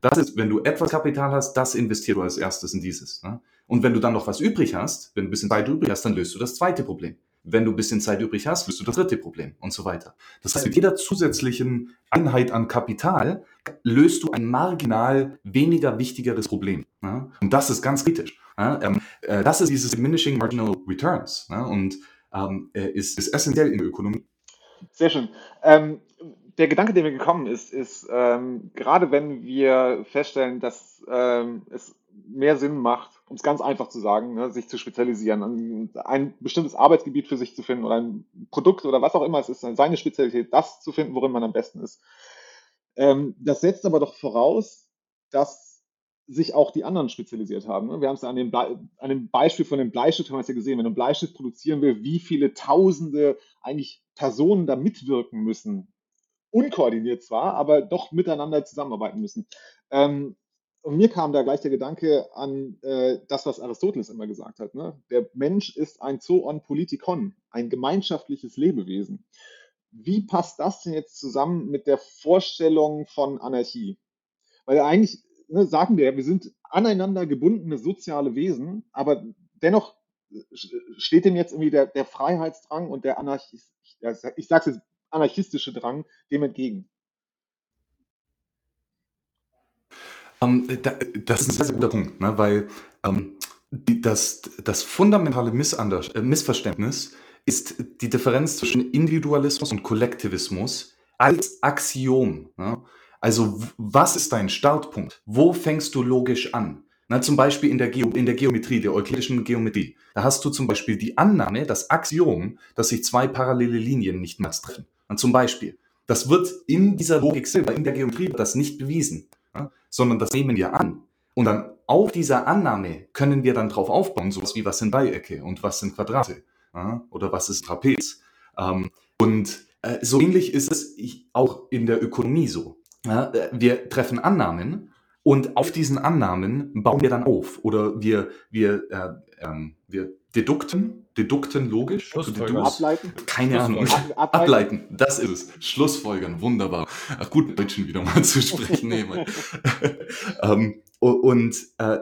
Das ist, wenn du etwas Kapital hast, das investierst du als erstes in dieses. Und wenn du dann noch was übrig hast, wenn du ein bisschen Zeit übrig hast, dann löst du das zweite Problem. Wenn du ein bisschen Zeit übrig hast, wirst du das dritte Problem und so weiter. Das heißt, mit jeder zusätzlichen Einheit an Kapital löst du ein marginal weniger wichtigeres Problem. Ja? Und das ist ganz kritisch. Ja? Ähm, äh, das ist dieses Diminishing Marginal Returns ja? und ähm, äh, ist, ist essentiell in der Ökonomie.
Sehr schön. Ähm, der Gedanke, der mir gekommen ist, ist, ähm, gerade wenn wir feststellen, dass ähm, es mehr Sinn macht, um es ganz einfach zu sagen, ne, sich zu spezialisieren, ein, bestimmtes Arbeitsgebiet für sich zu finden oder ein Produkt oder was auch immer es ist, seine Spezialität, das zu finden, worin man am besten ist. Ähm, das setzt aber doch voraus, dass sich auch die anderen spezialisiert haben. Ne? Wir haben es an dem, an dem Beispiel von dem Bleistift haben wir es ja gesehen. Wenn du Bleistift produzieren will, wie viele Tausende eigentlich Personen da mitwirken müssen, unkoordiniert zwar, aber doch miteinander zusammenarbeiten müssen. Ähm, und mir kam da gleich der Gedanke an äh, das, was Aristoteles immer gesagt hat. Ne? Der Mensch ist ein Zoon Politikon, ein gemeinschaftliches Lebewesen. Wie passt das denn jetzt zusammen mit der Vorstellung von Anarchie? Weil eigentlich ne, sagen wir, wir sind aneinander gebundene soziale Wesen, aber dennoch steht dem jetzt irgendwie der, der Freiheitsdrang und der Anarchist, ich sage es jetzt, anarchistische Drang dem entgegen.
Ähm, da, das ist ein sehr, sehr guter Punkt, ne? weil ähm, die, das, das fundamentale Missander, äh, Missverständnis ist die Differenz zwischen Individualismus und Kollektivismus als Axiom. Ne? Also was ist dein Startpunkt? Wo fängst du logisch an? Na, zum Beispiel in der, in der Geometrie, der euklidischen Geometrie. Da hast du zum Beispiel die Annahme, das Axiom, dass sich zwei parallele Linien nicht mehr treffen. Und zum Beispiel, das wird in dieser Logik selber, in der Geometrie, das nicht bewiesen sondern das nehmen wir an. Und dann auf dieser Annahme können wir dann drauf aufbauen, sowas wie was sind Dreiecke und was sind Quadrate oder was ist Trapez. Ähm, und äh, so ähnlich ist es auch in der Ökonomie so. Ja, wir treffen Annahmen und auf diesen Annahmen bauen wir dann auf oder wir, wir, äh, ähm, wir dedukten, dedukten logisch.
Schlussfolgern. Ableiten.
Keine Ahnung. Ableiten. Ableiten. das ist es. Schlussfolgern, wunderbar. Ach gut, Deutschen wieder mal zu sprechen. Nee, ähm, und äh,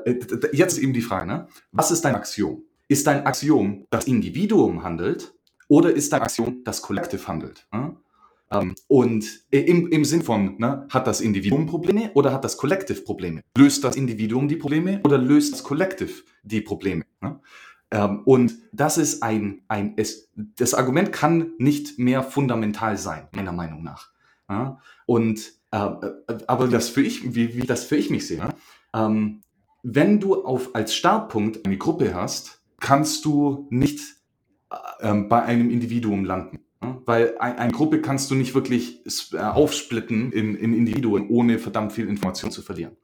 jetzt eben die Frage, ne? was ist dein Axiom? Ist dein Axiom, das Individuum handelt oder ist dein Axiom, das Kollektiv handelt? Ne? Ähm, und im, im Sinn von, ne, hat das Individuum Probleme oder hat das Kollektiv Probleme? Löst das Individuum die Probleme oder löst das Kollektiv die Probleme? Ne? Ähm, und das ist ein, ein es, das Argument kann nicht mehr fundamental sein, meiner Meinung nach. Ja? Und äh, aber das für ich, wie, wie das für ich mich sehe, ähm, wenn du auf als Startpunkt eine Gruppe hast, kannst du nicht äh, bei einem Individuum landen. Ja? Weil ein, eine Gruppe kannst du nicht wirklich äh, aufsplitten in, in Individuen, ohne verdammt viel Information zu verlieren.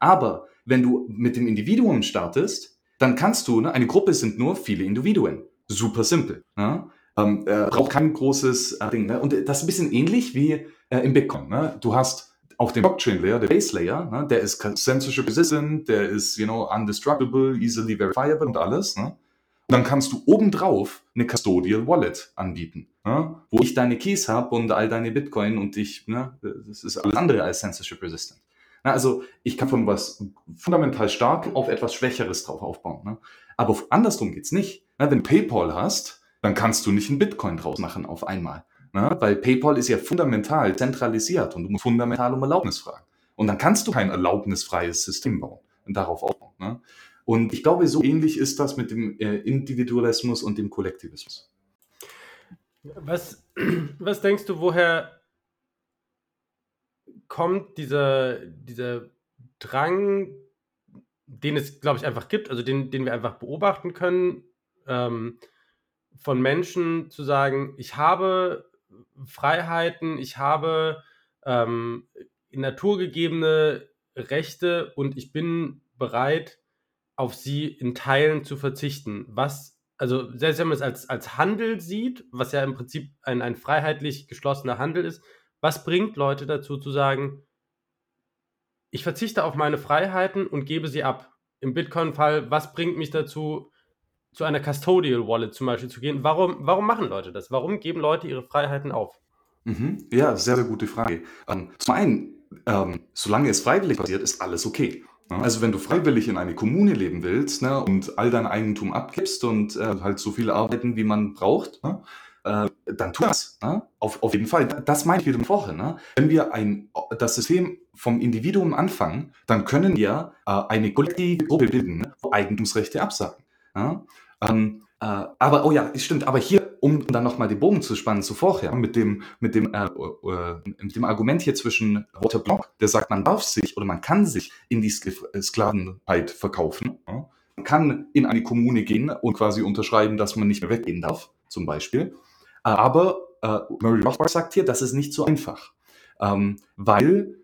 Aber wenn du mit dem Individuum startest, dann kannst du, ne, eine Gruppe sind nur viele Individuen. Super simpel. Ja? Ähm, äh, braucht kein großes äh, Ding. Ne? Und das ist ein bisschen ähnlich wie äh, im Bitcoin. Ne? Du hast auf dem Blockchain-Layer, der Base-Layer, ne, der ist censorship resistant, der ist, you know, undestructible, easily verifiable und alles. Ne? Und dann kannst du obendrauf eine Custodial Wallet anbieten, ne? wo ich deine Keys habe und all deine Bitcoin und ich, ne, das ist alles andere als censorship resistant. Na, also ich kann von was fundamental stark auf etwas Schwächeres drauf aufbauen. Ne? Aber andersrum geht's nicht. Na, wenn du PayPal hast, dann kannst du nicht einen Bitcoin draus machen auf einmal. Ne? Weil PayPal ist ja fundamental zentralisiert und du musst fundamental um Erlaubnis fragen. Und dann kannst du kein erlaubnisfreies System bauen und darauf aufbauen. Ne? Und ich glaube, so ähnlich ist das mit dem äh, Individualismus und dem Kollektivismus.
Was, was denkst du, woher kommt dieser, dieser Drang, den es, glaube ich, einfach gibt, also den, den wir einfach beobachten können, ähm, von Menschen zu sagen, ich habe Freiheiten, ich habe ähm, in Natur gegebene Rechte und ich bin bereit, auf sie in Teilen zu verzichten. Was, also selbst wenn man es als, als Handel sieht, was ja im Prinzip ein, ein freiheitlich geschlossener Handel ist, was bringt Leute dazu zu sagen, ich verzichte auf meine Freiheiten und gebe sie ab? Im Bitcoin-Fall, was bringt mich dazu, zu einer Custodial Wallet zum Beispiel zu gehen. Warum, warum machen Leute das? Warum geben Leute ihre Freiheiten auf?
Mhm. Ja, sehr, sehr gute Frage. Ähm, zum einen, ähm, solange es freiwillig passiert, ist alles okay. Also wenn du freiwillig in eine Kommune leben willst ne, und all dein Eigentum abgibst und äh, halt so viel arbeiten, wie man braucht, ne, äh, dann tu das. Ne? Auf, auf jeden Fall. Das meine ich wieder vorher. Ne? Wenn wir ein, das System vom Individuum anfangen, dann können wir äh, eine kollektive Gruppe bilden, ne, wo Eigentumsrechte absagen. Ja? Ähm, äh, aber, oh ja, stimmt, aber hier, um dann nochmal den Bogen zu spannen zu vorher, mit dem, mit dem, äh, äh, mit dem Argument hier zwischen Walter Block, der sagt, man darf sich oder man kann sich in die Sklavenheit verkaufen. Ja? Man kann in eine Kommune gehen und quasi unterschreiben, dass man nicht mehr weggehen darf, zum Beispiel. Aber äh, Murray Rothbard sagt hier, das ist nicht so einfach. Ähm, weil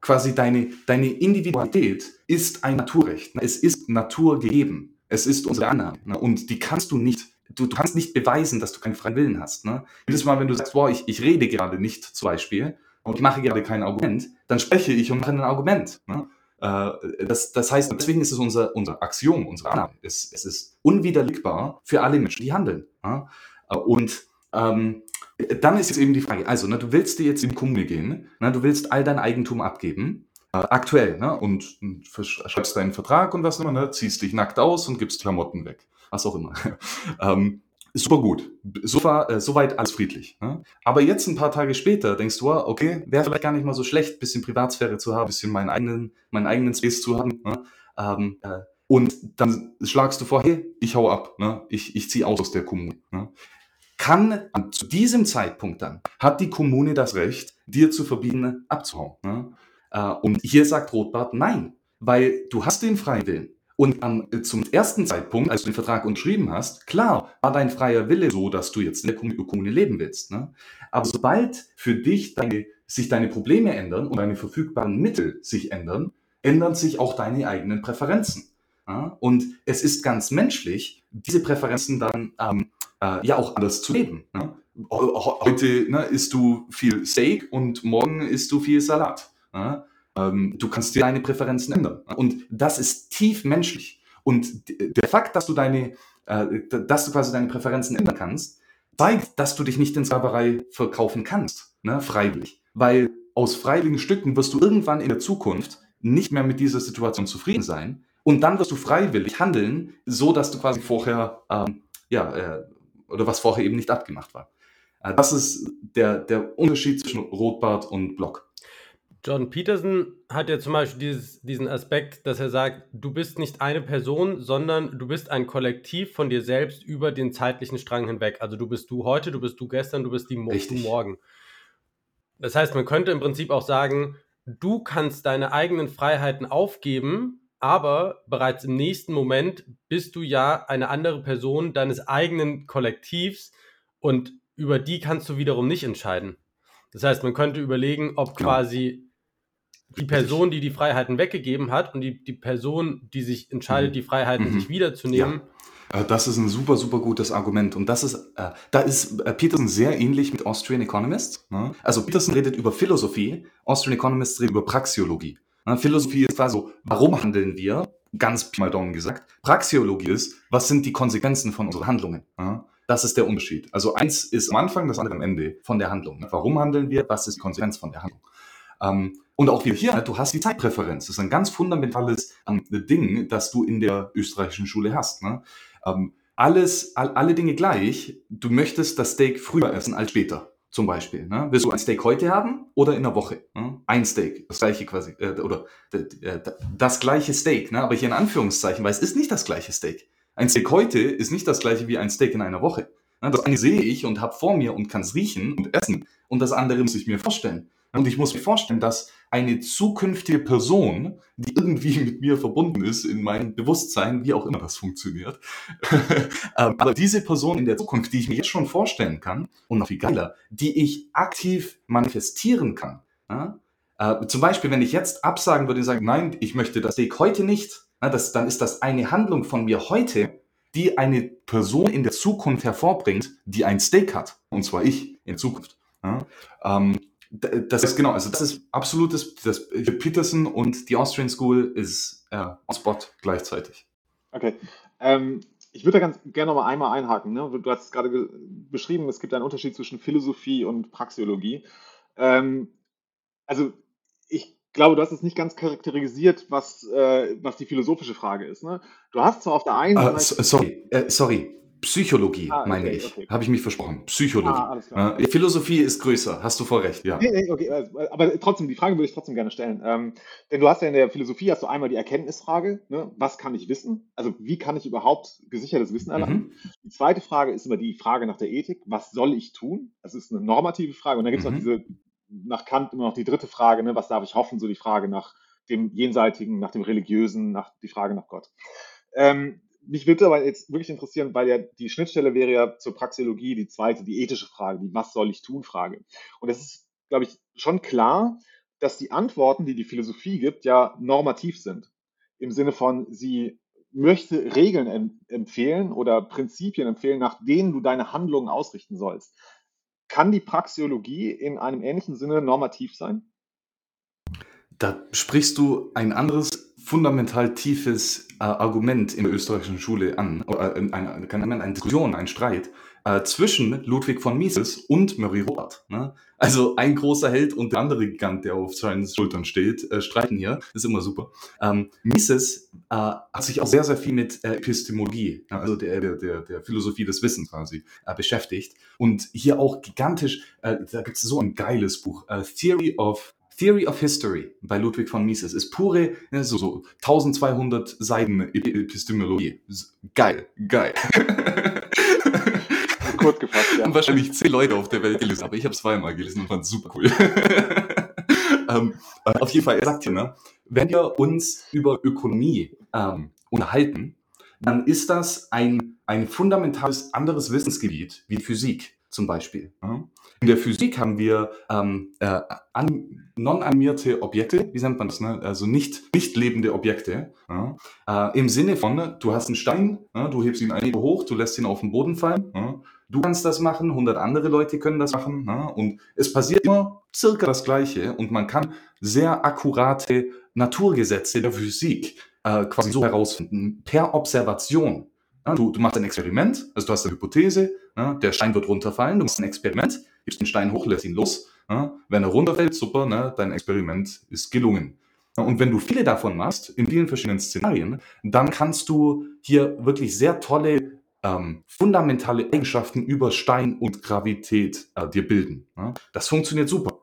quasi deine, deine Individualität ist ein Naturrecht. Es ist naturgegeben. Es ist unsere Annahme. Ne? Und die kannst du nicht, du, du, kannst nicht beweisen, dass du keinen freien Willen hast. Ne? Jedes Mal, wenn du sagst, boah, ich, ich rede gerade nicht zum Beispiel und ich mache gerade kein Argument, dann spreche ich und mache ein Argument. Ne? Äh, das, das heißt, deswegen ist es unser, unser Axiom, unsere Annahme. Es, es ist unwiderlegbar für alle Menschen, die handeln. Ne? Und ähm, dann ist jetzt eben die Frage, also, ne, du willst dir jetzt in die Kommune gehen, ne, du willst all dein Eigentum abgeben, äh, aktuell, ne? Und, und schreibst deinen Vertrag und was immer, ne? Ziehst dich nackt aus und gibst Klamotten weg. Was auch immer. ähm, super gut. So, äh, soweit alles friedlich. Ne? Aber jetzt ein paar Tage später denkst du, okay, wäre vielleicht gar nicht mal so schlecht, bisschen Privatsphäre zu haben, bisschen meinen eigenen, meinen eigenen Space zu haben. Ne? Ähm, äh, und dann schlagst du vor, hey, ich hau ab, ne? ich, ich ziehe aus aus der Kommune. Ne? Kann zu diesem Zeitpunkt dann, hat die Kommune das Recht, dir zu verbieten, abzuhauen. Ne? Äh, und hier sagt Rothbart nein, weil du hast den freien Willen. Und am, zum ersten Zeitpunkt, als du den Vertrag unterschrieben hast, klar, war dein freier Wille so, dass du jetzt in der Kommune leben willst. Ne? Aber sobald für dich deine, sich deine Probleme ändern und deine verfügbaren Mittel sich ändern, ändern sich auch deine eigenen Präferenzen. Ja? Und es ist ganz menschlich, diese Präferenzen dann ähm, äh, ja auch anders zu leben. Ne? Heute ne, isst du viel Steak und morgen isst du viel Salat. Ja? Ähm, du kannst dir deine Präferenzen ändern. Und das ist tief menschlich. Und der Fakt, dass du deine, äh, dass du quasi deine Präferenzen ändern kannst, zeigt, dass du dich nicht in Sklaverei verkaufen kannst, ne, freiwillig. Weil aus freiwilligen Stücken wirst du irgendwann in der Zukunft nicht mehr mit dieser Situation zufrieden sein. Und dann wirst du freiwillig handeln, so dass du quasi vorher, ähm, ja, äh, oder was vorher eben nicht abgemacht war. Äh, das ist der, der Unterschied zwischen Rotbart und Block.
John Peterson hat ja zum Beispiel dieses, diesen Aspekt, dass er sagt, du bist nicht eine Person, sondern du bist ein Kollektiv von dir selbst über den zeitlichen Strang hinweg. Also du bist du heute, du bist du gestern, du bist die Mo du morgen. Das heißt, man könnte im Prinzip auch sagen, du kannst deine eigenen Freiheiten aufgeben, aber bereits im nächsten Moment bist du ja eine andere Person deines eigenen Kollektivs und über die kannst du wiederum nicht entscheiden. Das heißt, man könnte überlegen, ob genau. quasi die Person, die die Freiheiten weggegeben hat und die, die Person, die sich entscheidet, mhm. die Freiheiten mhm. sich wiederzunehmen.
Ja. Äh, das ist ein super, super gutes Argument. Und das ist, äh, da ist äh, Peterson sehr ähnlich mit Austrian Economist. Ne? Also Peterson redet über Philosophie, Austrian Economist redet über Praxiologie. Ne? Philosophie ist quasi so, warum handeln wir? Ganz mal down gesagt. Praxiologie ist, was sind die Konsequenzen von unseren Handlungen? Ne? Das ist der Unterschied. Also eins ist am Anfang, das andere am Ende von der Handlung. Ne? Warum handeln wir? Was ist die Konsequenz von der Handlung? Ähm, und auch hier, du hast die Zeitpräferenz. Das ist ein ganz fundamentales ähm, Ding, das du in der österreichischen Schule hast. Ne? Ähm, alles, all, alle Dinge gleich. Du möchtest das Steak früher essen als später. Zum Beispiel. Ne? Willst du ein Steak heute haben oder in der Woche? Ne? Ein Steak, das gleiche quasi, äh, oder äh, das gleiche Steak, ne? aber hier in Anführungszeichen, weil es ist nicht das gleiche Steak. Ein Steak heute ist nicht das gleiche wie ein Steak in einer Woche. Ne? Das eine sehe ich und habe vor mir und kann es riechen und essen und das andere muss ich mir vorstellen. Und ich muss mir vorstellen, dass eine zukünftige Person, die irgendwie mit mir verbunden ist, in meinem Bewusstsein, wie auch immer das funktioniert, ähm, aber diese Person in der Zukunft, die ich mir jetzt schon vorstellen kann, und noch viel geiler, die ich aktiv manifestieren kann. Ja? Äh, zum Beispiel, wenn ich jetzt absagen würde und sagen, nein, ich möchte das Steak heute nicht, das, dann ist das eine Handlung von mir heute, die eine Person in der Zukunft hervorbringt, die ein Steak hat. Und zwar ich in Zukunft. Ja? Ähm, das ist genau, also das ist absolutes, das, Peterson und die Austrian School ist äh, on spot gleichzeitig.
Okay. Ähm, ich würde da ganz gerne noch mal einmal einhaken. Ne? Du hast gerade beschrieben, es gibt einen Unterschied zwischen Philosophie und Praxeologie. Ähm, also ich glaube, du hast es nicht ganz charakterisiert, was, äh, was die philosophische Frage ist. Ne? Du hast zwar auf der einen
uh, Seite. Sorry, äh, sorry. Psychologie, ah, okay, meine ich. Okay. Habe ich mich versprochen. Psychologie. Ah, äh, Philosophie ist größer, hast du voll recht, ja.
Nee, nee, okay, also, aber trotzdem, die Frage würde ich trotzdem gerne stellen. Ähm, denn du hast ja in der Philosophie hast du einmal die Erkenntnisfrage, ne? was kann ich wissen? Also wie kann ich überhaupt gesichertes Wissen erlangen? Mhm. Die zweite Frage ist immer die Frage nach der Ethik, was soll ich tun? Das ist eine normative Frage. Und dann gibt es mhm. noch diese, nach Kant immer noch die dritte Frage, ne? was darf ich hoffen? So die Frage nach dem Jenseitigen, nach dem Religiösen, nach die Frage nach Gott. Ähm, mich würde aber jetzt wirklich interessieren, weil ja die Schnittstelle wäre ja zur Praxeologie die zweite, die ethische Frage, die Was soll ich tun Frage. Und es ist, glaube ich, schon klar, dass die Antworten, die die Philosophie gibt, ja normativ sind. Im Sinne von, sie möchte Regeln em empfehlen oder Prinzipien empfehlen, nach denen du deine Handlungen ausrichten sollst. Kann die Praxeologie in einem ähnlichen Sinne normativ sein?
Da sprichst du ein anderes fundamental tiefes äh, Argument in der österreichischen Schule an, äh, eine, eine, eine Diskussion, ein Streit äh, zwischen Ludwig von Mises und Murray Rothbard. Ne? Also ein großer Held und der andere Gigant, der auf seinen Schultern steht, äh, streiten hier. ist immer super. Ähm, Mises äh, hat sich auch sehr, sehr viel mit äh, Epistemologie, also der, der, der, der Philosophie des Wissens quasi, äh, beschäftigt. Und hier auch gigantisch, äh, da gibt es so ein geiles Buch, äh, Theory of Theory of History bei Ludwig von Mises ist pure, so, so 1200 Seiten Epistemologie. Geil, geil.
Kurz gefasst, ja.
Und wahrscheinlich zehn Leute auf der Welt gelesen, aber ich habe es zweimal gelesen und fand es super cool. ähm, auf jeden Fall, er sagt hier, ne, wenn wir uns über Ökonomie ähm, unterhalten, dann ist das ein, ein fundamentales anderes Wissensgebiet wie Physik zum Beispiel. In der Physik haben wir ähm, äh, non-animierte Objekte, wie nennt man das, ne? also nicht, nicht lebende Objekte, äh, im Sinne von, du hast einen Stein, ja? du hebst ihn einige hoch, du lässt ihn auf den Boden fallen, du kannst das machen, 100 andere Leute können das machen und es passiert immer circa das Gleiche und man kann sehr akkurate Naturgesetze der Physik äh, quasi so herausfinden, per Observation. Du, du machst ein Experiment, also du hast eine Hypothese, ja, der Stein wird runterfallen, du machst ein Experiment, gibst den Stein hoch, lässt ihn los. Ja, wenn er runterfällt, super, ne, dein Experiment ist gelungen. Ja, und wenn du viele davon machst, in vielen verschiedenen Szenarien, dann kannst du hier wirklich sehr tolle, ähm, fundamentale Eigenschaften über Stein und Gravität äh, dir bilden. Das funktioniert super.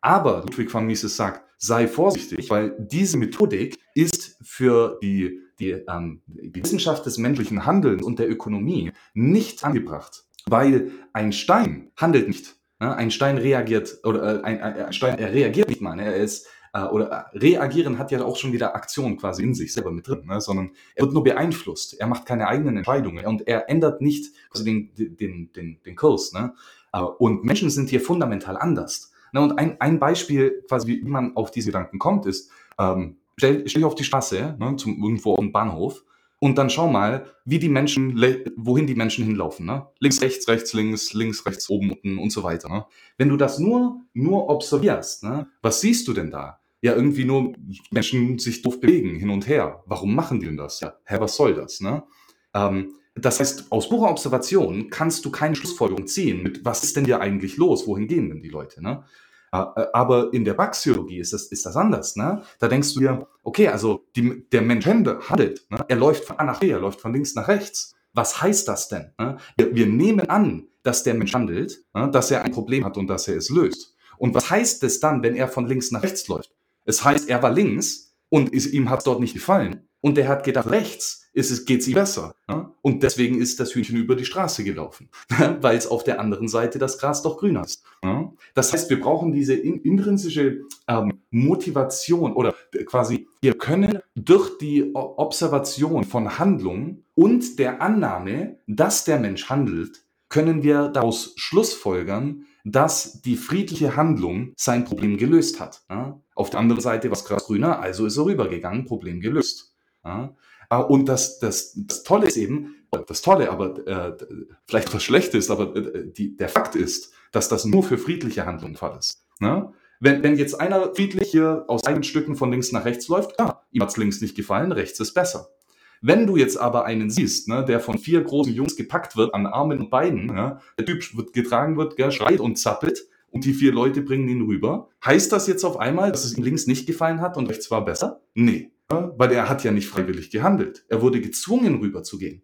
Aber Ludwig von Mises sagt, sei vorsichtig, weil diese Methodik ist für die die, ähm, die Wissenschaft des menschlichen Handelns und der Ökonomie nicht angebracht, weil ein Stein handelt nicht. Ne? Ein Stein reagiert oder äh, ein, ein, Stein er reagiert nicht mal. Ne? Er ist äh, oder reagieren hat ja auch schon wieder Aktion quasi in sich selber mit drin, ne? sondern er wird nur beeinflusst. Er macht keine eigenen Entscheidungen und er ändert nicht quasi den, den, den, den Kurs. Ne? Äh, und Menschen sind hier fundamental anders. Ne? Und ein, ein Beispiel, quasi, wie man auf diese Gedanken kommt, ist, ähm, stell, stell dich auf die Straße, ne, zum, irgendwo auf dem Bahnhof, und dann schau mal, wie die Menschen, wohin die Menschen hinlaufen. Ne? Links, rechts, rechts, links, links, rechts, oben, unten und so weiter. Ne? Wenn du das nur, nur observierst, ne? was siehst du denn da? Ja, irgendwie nur Menschen sich doof bewegen, hin und her. Warum machen die denn das? Ja, hä, was soll das? Ne? Ähm, das heißt, aus purer Observation kannst du keine Schlussfolgerung ziehen mit, was ist denn hier eigentlich los? Wohin gehen denn die Leute? Ne? Äh, aber in der Praxiologie ist das, ist das anders. Ne? Da denkst du dir, okay, also die, der Mensch handelt. Ne? Er läuft von A nach B, er läuft von links nach rechts. Was heißt das denn? Ne? Wir, wir, nehmen an, dass der Mensch handelt, ne? dass er ein Problem hat und dass er es löst. Und was heißt es dann, wenn er von links nach rechts läuft? Es heißt, er war links und ist, ihm hat es dort nicht gefallen. Und der hat gedacht, rechts ist es, geht's ihm besser. Ja? Und deswegen ist das Hühnchen über die Straße gelaufen, weil es auf der anderen Seite das Gras doch grüner ist. Ja? Das heißt, wir brauchen diese in, intrinsische ähm, Motivation oder quasi, wir können durch die Observation von Handlungen und der Annahme, dass der Mensch handelt, können wir daraus schlussfolgern, dass die friedliche Handlung sein Problem gelöst hat. Ja? Auf der anderen Seite war es Gras grüner, also ist er rübergegangen, Problem gelöst. Ja? Äh, und das, das, das Tolle ist eben, das Tolle, aber äh, vielleicht was Schlechtes, aber äh, die, der Fakt ist, dass das nur für friedliche Handlungen Fall ist. Ne? Wenn, wenn jetzt einer friedlich hier aus eigenen Stücken von links nach rechts läuft, ja, ihm hat's links nicht gefallen, rechts ist besser. Wenn du jetzt aber einen siehst, ne, der von vier großen Jungs gepackt wird an Armen und Beinen, ja, der Typ wird getragen wird, gell, schreit und zappelt und die vier Leute bringen ihn rüber, heißt das jetzt auf einmal, dass es ihm links nicht gefallen hat und rechts war besser? Nee weil er hat ja nicht freiwillig gehandelt. Er wurde gezwungen, rüberzugehen.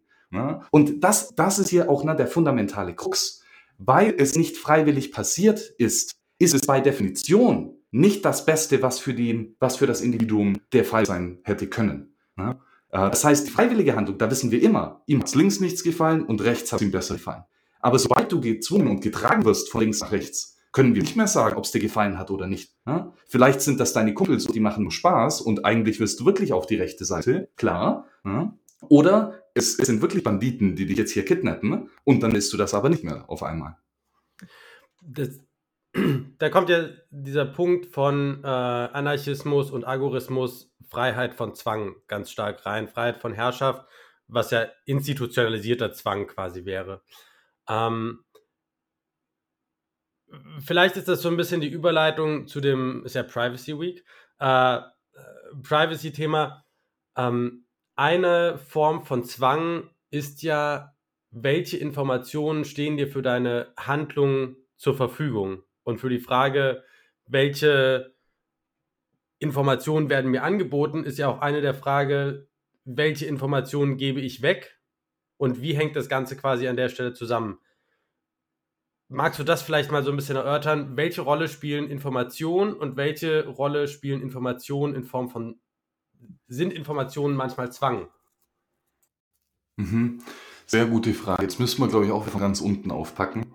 Und das, das ist hier auch ne, der fundamentale Krux. Weil es nicht freiwillig passiert ist, ist es bei Definition nicht das Beste, was für, die, was für das Individuum der Fall sein hätte können. Äh, das heißt, die freiwillige Handlung, da wissen wir immer, ihm hat links nichts gefallen und rechts hat ihm besser gefallen. Aber sobald du gezwungen und getragen wirst von links nach rechts, können wir nicht mehr sagen, ob es dir gefallen hat oder nicht. Ja? Vielleicht sind das deine Kumpels, die machen nur Spaß und eigentlich wirst du wirklich auf die rechte Seite, klar. Ja? Oder es, es, sind wirklich Banditen, die dich jetzt hier kidnappen und dann bist du das aber nicht mehr auf einmal.
Das, da kommt ja dieser Punkt von äh, Anarchismus und Agorismus, Freiheit von Zwang ganz stark rein, Freiheit von Herrschaft, was ja institutionalisierter Zwang quasi wäre. Ähm, vielleicht ist das so ein bisschen die Überleitung zu dem, ist ja Privacy Week, äh, Privacy-Thema. Ähm, eine Form von Zwang ist ja, welche Informationen stehen dir für deine Handlung zur Verfügung? Und für die Frage, welche Informationen werden mir angeboten, ist ja auch eine der Frage, welche Informationen gebe ich weg und wie hängt das Ganze quasi an der Stelle zusammen? Magst du das vielleicht mal so ein bisschen erörtern? Welche Rolle spielen Informationen und welche Rolle spielen Informationen in Form von, sind Informationen manchmal Zwang?
Mhm. Sehr gute Frage. Jetzt müssen wir, glaube ich, auch von ganz unten aufpacken.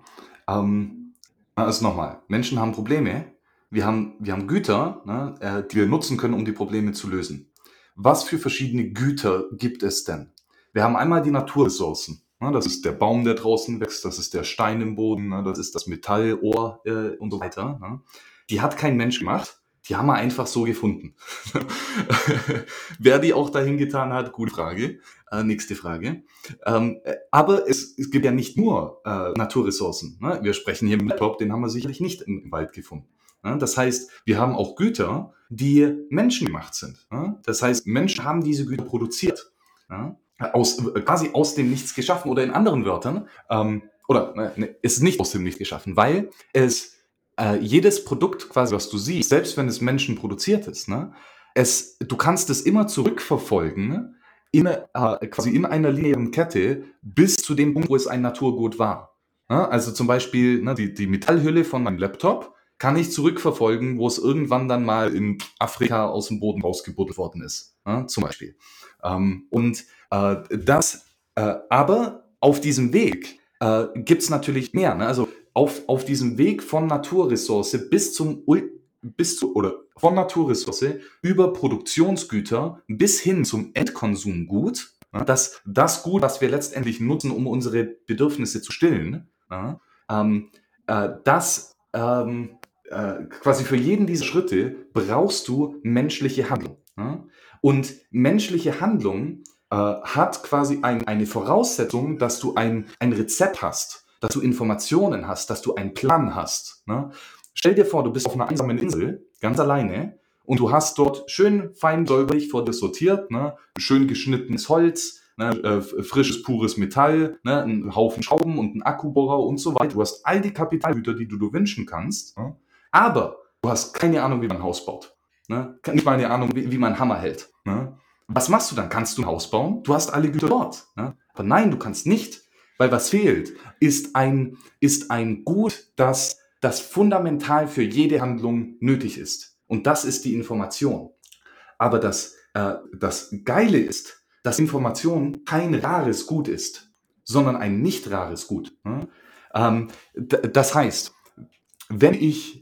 Ähm, also nochmal, Menschen haben Probleme. Wir haben, wir haben Güter, ne, äh, die wir nutzen können, um die Probleme zu lösen. Was für verschiedene Güter gibt es denn? Wir haben einmal die Naturressourcen. Ne, das ist der Baum, der draußen wächst, das ist der Stein im Boden, ne, das ist das Metallohr äh, und so weiter. Ne. Die hat kein Mensch gemacht, die haben wir einfach so gefunden. Wer die auch dahin getan hat, gute Frage. Äh, nächste Frage. Ähm, äh, aber es, es gibt ja nicht nur äh, Naturressourcen. Ne? Wir sprechen hier im Laptop, den haben wir sicherlich nicht im Wald gefunden. Ne? Das heißt, wir haben auch Güter, die menschengemacht sind. Ne? Das heißt, Menschen haben diese Güter produziert. Ja? Aus, quasi aus dem Nichts geschaffen oder in anderen Wörtern, ähm, oder ne, ist nicht aus dem Nichts geschaffen, weil es äh, jedes Produkt quasi, was du siehst, selbst wenn es Menschen produziert ist, ne, es, du kannst es immer zurückverfolgen in, äh, quasi in einer linearen Kette bis zu dem Punkt, wo es ein Naturgut war. Ne? Also zum Beispiel ne, die, die Metallhülle von meinem Laptop kann ich zurückverfolgen, wo es irgendwann dann mal in Afrika aus dem Boden rausgebuddelt worden ist. Ne? Zum Beispiel. Ähm, und äh, das, äh, aber auf diesem Weg äh, gibt es natürlich mehr. Ne? Also auf, auf diesem Weg von Naturressource bis zum bis zu oder von Naturressource über Produktionsgüter bis hin zum Endkonsumgut, ja, dass das Gut, was wir letztendlich nutzen, um unsere Bedürfnisse zu stillen, ja, ähm, äh, das ähm, äh, quasi für jeden dieser Schritte brauchst du menschliche Handlung. Ja? Und menschliche Handlung äh, hat quasi ein, eine Voraussetzung, dass du ein, ein Rezept hast, dass du Informationen hast, dass du einen Plan hast. Ne? Stell dir vor, du bist auf einer einsamen Insel, ganz alleine, und du hast dort schön fein säuberlich vor dir sortiert, ne? schön geschnittenes Holz, ne? äh, frisches, pures Metall, ne? ein Haufen Schrauben und ein Akkubohrer und so weiter. Du hast all die Kapitalgüter, die du dir wünschen kannst, ne? aber du hast keine Ahnung, wie man ein Haus baut. Ne? Nicht mal eine Ahnung, wie, wie man Hammer hält. Ne? Was machst du dann? Kannst du ein Haus bauen? Du hast alle Güter dort. Ne? Aber nein, du kannst nicht, weil was fehlt, ist ein, ist ein Gut, das, das fundamental für jede Handlung nötig ist. Und das ist die Information. Aber das, äh, das Geile ist, dass Information kein rares Gut ist, sondern ein nicht rares Gut. Ne? Ähm, das heißt, wenn ich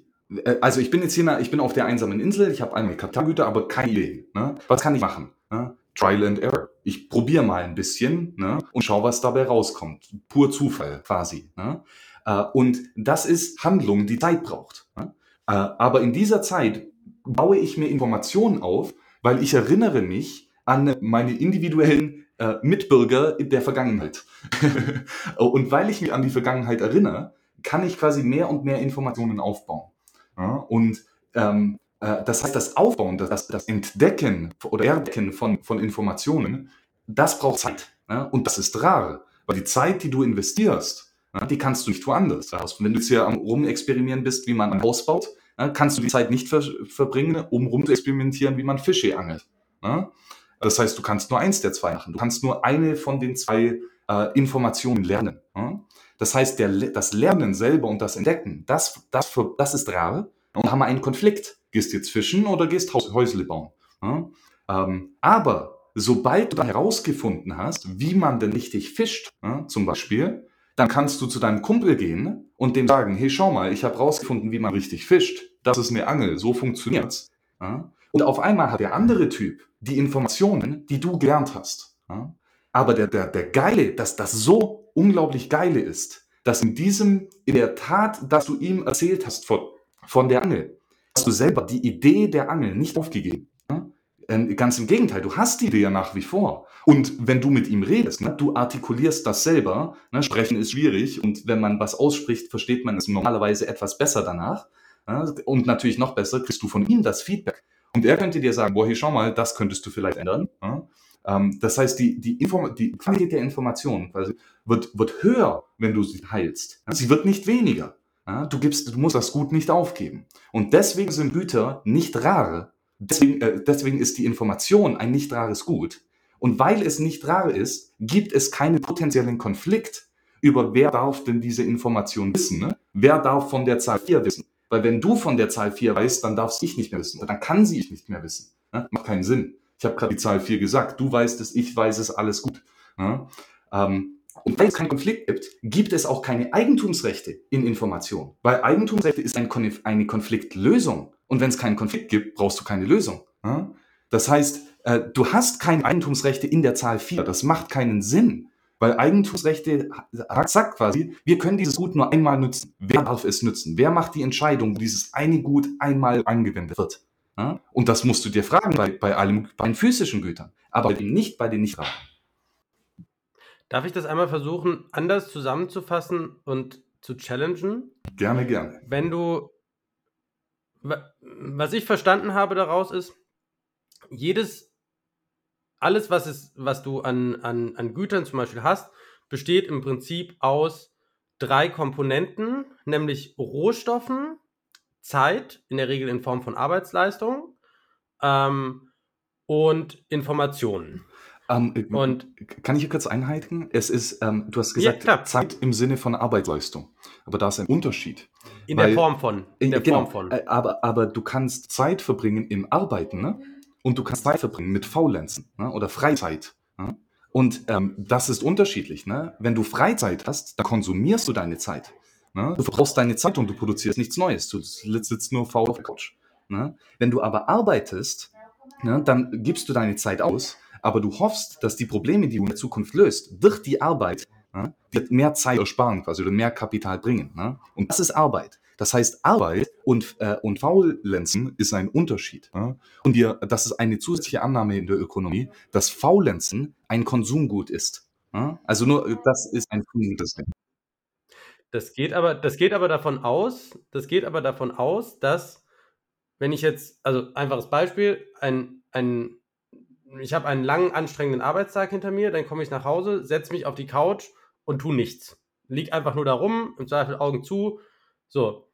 also ich bin jetzt hier, ich bin auf der einsamen Insel, ich habe einige Kapitalgüter, aber keine Idee. Ne? Was kann ich machen? Ne? Trial and Error. Ich probiere mal ein bisschen ne? und schau, was dabei rauskommt. Pur Zufall quasi. Ne? Äh, und das ist Handlung, die Zeit braucht. Ne? Äh, aber in dieser Zeit baue ich mir Informationen auf, weil ich erinnere mich an meine individuellen äh, Mitbürger der Vergangenheit. und weil ich mich an die Vergangenheit erinnere, kann ich quasi mehr und mehr Informationen aufbauen. Ja? Und ähm, äh, das heißt, das Aufbauen, das, das Entdecken oder Erdecken von, von Informationen, das braucht Zeit. Ja? Und das ist rar, weil die Zeit, die du investierst, ja, die kannst du nicht woanders. Also wenn du jetzt hier am Rumexperimentieren bist, wie man ein Haus baut, kannst du die Zeit nicht ver verbringen, um rumzuexperimentieren, wie man Fische angelt. Das heißt, du kannst nur eins der zwei machen. Du kannst nur eine von den zwei äh, Informationen lernen. Das heißt, der, das Lernen selber und das Entdecken, das, das, für, das ist rar. Und haben wir einen Konflikt. Gehst jetzt fischen oder gehst Häusle bauen? Ja? Ähm, aber sobald du dann herausgefunden hast, wie man denn richtig fischt, ja, zum Beispiel, dann kannst du zu deinem Kumpel gehen und dem sagen, hey, schau mal, ich habe herausgefunden, wie man richtig fischt. Das ist eine Angel, so funktioniert's. Ja? Und auf einmal hat der andere Typ die Informationen, die du gelernt hast. Ja? Aber der, der, der Geile, dass das so unglaublich Geile ist, dass in diesem, in der Tat, dass du ihm erzählt hast von, von der Angel, hast du selber die Idee der Angel nicht aufgegeben. Ne? Ganz im Gegenteil, du hast die Idee ja nach wie vor. Und wenn du mit ihm redest, ne, du artikulierst das selber, ne, sprechen ist schwierig und wenn man was ausspricht, versteht man es normalerweise etwas besser danach. Und natürlich noch besser kriegst du von ihm das Feedback. Und er könnte dir sagen, boah, hier schau mal, das könntest du vielleicht ändern. Ähm, das heißt, die, die, Inform die Qualität der Information also wird, wird höher, wenn du sie heilst. Sie wird nicht weniger. Du, gibst, du musst das Gut nicht aufgeben. Und deswegen sind Güter nicht rar. Deswegen, äh, deswegen ist die Information ein nicht rares Gut. Und weil es nicht rar ist, gibt es keinen potenziellen Konflikt über wer darf denn diese Information wissen. Ne? Wer darf von der Zahl 4 wissen? Weil wenn du von der Zahl 4 weißt, dann darf ich nicht mehr wissen. Dann kann sie ich nicht mehr wissen. Ne? Macht keinen Sinn. Ich habe gerade die Zahl 4 gesagt. Du weißt es, ich weiß es, alles gut. Ja? Ähm, und weil es keinen Konflikt gibt, gibt es auch keine Eigentumsrechte in Information. Weil Eigentumsrechte ist ein Konf eine Konfliktlösung. Und wenn es keinen Konflikt gibt, brauchst du keine Lösung. Ja? Das heißt, äh, du hast keine Eigentumsrechte in der Zahl 4. Das macht keinen Sinn. Weil Eigentumsrechte sagt quasi, wir können dieses Gut nur einmal nutzen. Wer darf es nutzen? Wer macht die Entscheidung, wo dieses eine Gut einmal angewendet wird? Ja? Und das musst du dir fragen bei, bei, allem, bei den physischen Gütern, aber nicht bei den nicht
Darf ich das einmal versuchen, anders zusammenzufassen und zu challengen?
Gerne, gerne.
Wenn du, was ich verstanden habe daraus ist, jedes, alles, was, ist, was du an, an, an Gütern zum Beispiel hast, besteht im Prinzip aus drei Komponenten, nämlich Rohstoffen, Zeit, in der Regel in Form von Arbeitsleistung ähm, und Informationen.
Ähm, äh, und kann ich hier kurz einhalten? Es ist, ähm, du hast gesagt, ja, Zeit im Sinne von Arbeitsleistung. Aber da ist ein Unterschied.
In weil, der Form von.
In der genau, Form von. Äh, aber, aber du kannst Zeit verbringen im Arbeiten, ne? Und du kannst Zeit verbringen mit Faulenzen ne? oder Freizeit. Ne? Und ähm, das ist unterschiedlich. Ne? Wenn du Freizeit hast, dann konsumierst du deine Zeit. Ne? Du verbrauchst deine Zeit und du produzierst nichts Neues. Du sitzt nur faul auf der Couch. Ne? Wenn du aber arbeitest, ne, dann gibst du deine Zeit aus, aber du hoffst, dass die Probleme, die du in der Zukunft löst, durch die Arbeit, ne, wird mehr Zeit ersparen quasi oder mehr Kapital bringen. Ne? Und das ist Arbeit. Das heißt, Arbeit und, äh, und Faulenzen ist ein Unterschied. Ja? Und wir, das ist eine zusätzliche Annahme in der Ökonomie, dass Faulenzen ein Konsumgut ist. Ja? Also nur, das ist ein Ding.
Das geht aber, das geht aber davon aus, das geht aber davon aus, dass, wenn ich jetzt, also einfaches Beispiel, ein, ein, ich habe einen langen, anstrengenden Arbeitstag hinter mir, dann komme ich nach Hause, setze mich auf die Couch und tu nichts. Lieg einfach nur da rum, im Zweifel Augen zu. So.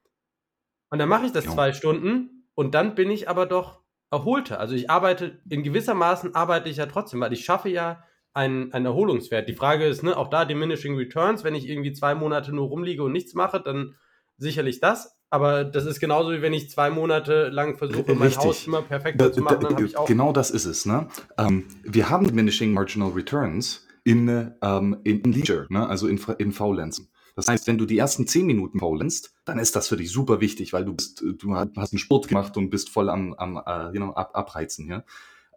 Und dann mache ich das
Ja.
zwei Stunden und dann bin ich aber doch erholter. Also ich arbeite, in gewissermaßen arbeite ich ja trotzdem, weil ich schaffe ja einen, einen Erholungswert. Die Frage ist, ne, auch da diminishing returns, wenn ich irgendwie zwei Monate nur rumliege und nichts mache, dann sicherlich das. Aber das ist genauso wie wenn ich zwei Monate lang versuche, mein
Richtig.
Haus immer perfekt
Da,
zu machen, dann
da,
ich auch.
genau das ist es. Ne? Ähm, wir haben diminishing marginal returns in, äh, ähm, in, in Leisure, ne? also in, in Faulenzen. Das heißt, wenn du die ersten 10 Minuten faulenzt, dann ist das für dich super wichtig, weil du bist, du hast einen Sport gemacht und bist voll am, am äh, you know, ab, abreizen. Ja?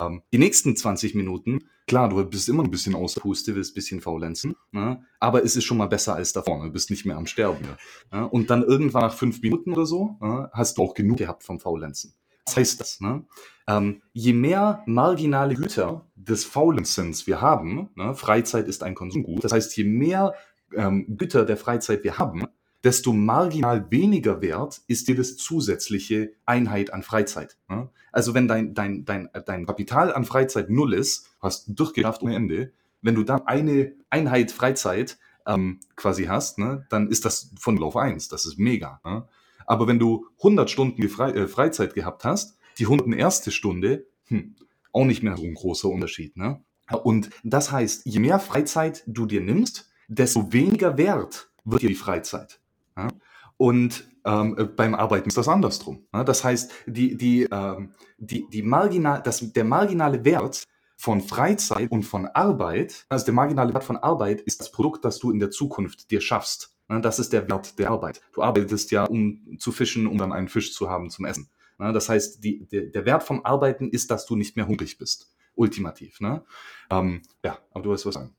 Ähm, die nächsten 20 Minuten, klar, du bist immer ein bisschen außer Puste, willst ein bisschen faulenzen, ne? aber es ist schon mal besser als davor, du bist nicht mehr am Sterben. Ja? Und dann irgendwann nach fünf Minuten oder so, ja, hast du auch genug gehabt vom Faulenzen. Was heißt das? Ne? Ähm, je mehr marginale Güter des Faulenzens wir haben, ne, Freizeit ist ein Konsumgut, das heißt, je mehr ähm, Güter der Freizeit wir haben, desto marginal weniger wert ist jedes zusätzliche Einheit an Freizeit. Ne? Also wenn dein, dein, dein, dein Kapital an Freizeit null ist, hast durchgeschafft ohne Ende, wenn du dann eine Einheit Freizeit ähm, quasi hast, ne, dann ist das von 0 auf 1. Das ist mega. Ne? Aber wenn du 100 Stunden Fre äh, Freizeit gehabt hast, die 101. Stunde, hm, auch nicht mehr so ein großer Unterschied. Ne? Und das heißt, je mehr Freizeit du dir nimmst, desto weniger wert wird dir die Freizeit. Ja? Und ähm, äh, beim Arbeiten ist das andersrum. Ja? Das heißt, die, die, ähm, die, die marginal, das, der marginale Wert von Freizeit und von Arbeit, also der marginale Wert von Arbeit ist das Produkt, das du in der Zukunft dir schaffst. Ja? Das ist der Wert der Arbeit. Du arbeitest ja, um zu fischen, um dann einen Fisch zu haben zum Essen. Ja? Das heißt, die, der, der Wert vom Arbeiten ist, dass du nicht mehr hungrig bist. Ultimativ. Ne? Ähm, ja, aber du weißt was sagen.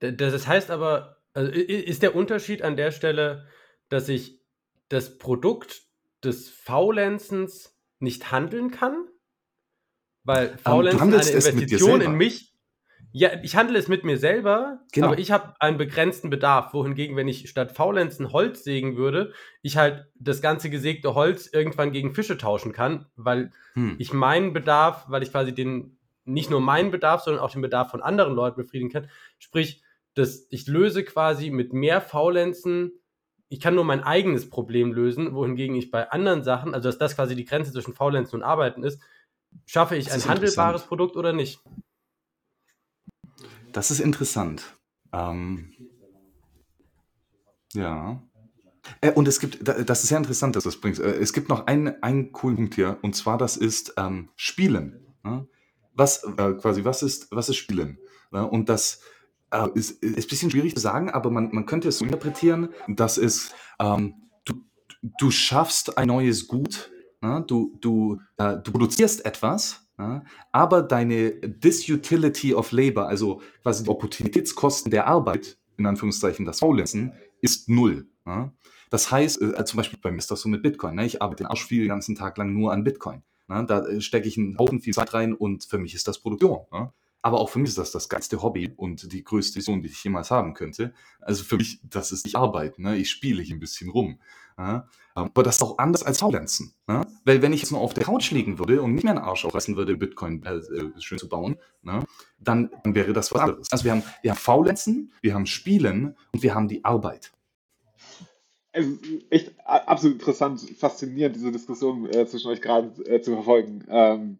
Das heißt aber, also ist der Unterschied an der Stelle, dass ich das Produkt des Faulenzens nicht handeln kann? Weil Faulenzen eine Investition in mich. Ja, ich handle es mit mir selber,
Genau.
aber ich habe einen begrenzten Bedarf. Wohingegen, wenn ich statt Faulenzen Holz sägen würde, ich halt das ganze gesägte Holz irgendwann gegen Fische tauschen kann, weil
Hm.
ich meinen Bedarf, weil ich quasi den, nicht nur meinen Bedarf, sondern auch den Bedarf von anderen Leuten befriedigen kann. Sprich, dass ich löse quasi mit mehr Faulenzen, ich kann nur mein eigenes Problem lösen, wohingegen ich bei anderen Sachen, also dass das quasi die Grenze zwischen Faulenzen und Arbeiten ist, schaffe ich ein handelbares. Produkt oder nicht?
Das ist interessant. Ähm, ja. Äh, und es gibt, da- das ist sehr interessant, dass du das bringst. Äh, Es gibt noch einen, einen coolen Punkt hier, und zwar das ist ähm, Spielen. Ja? Was äh, quasi, was ist, was ist Spielen? Ja? Und das äh, ist, ist ein bisschen schwierig zu sagen, aber man, man könnte es so interpretieren, dass es ähm, du, du schaffst ein neues Gut, ja? du, du, äh, du produzierst etwas, ja? aber deine Disutility of Labor, also quasi die Opportunitätskosten der Arbeit, in Anführungszeichen das Faulenzen, ist null. Ja? Das heißt, äh, zum Beispiel bei mir ist das so mit Bitcoin. Ne? Ich arbeite den Arsch viel den ganzen Tag lang nur an Bitcoin. Ne? Da äh, stecke ich einen Haufen viel Zeit rein und für mich ist das Produktion. Ne? Aber auch für mich ist das das geilste Hobby und die größte Vision, die ich jemals haben könnte. Also für mich, das ist nicht Arbeit. Ne? Ich spiele hier ein bisschen rum. Ja? Aber das ist auch anders als Faulenzen. Ne? Weil wenn ich jetzt nur auf der Couch liegen würde und nicht mehr einen Arsch aufreißen würde, Bitcoin äh, äh, schön zu bauen, ne? dann, dann wäre das was anderes. Also wir haben, wir haben Faulenzen, wir haben Spielen und wir haben die Arbeit.
Also echt a- absolut interessant, faszinierend, diese Diskussion äh, zwischen euch gerade äh, zu verfolgen. Ähm,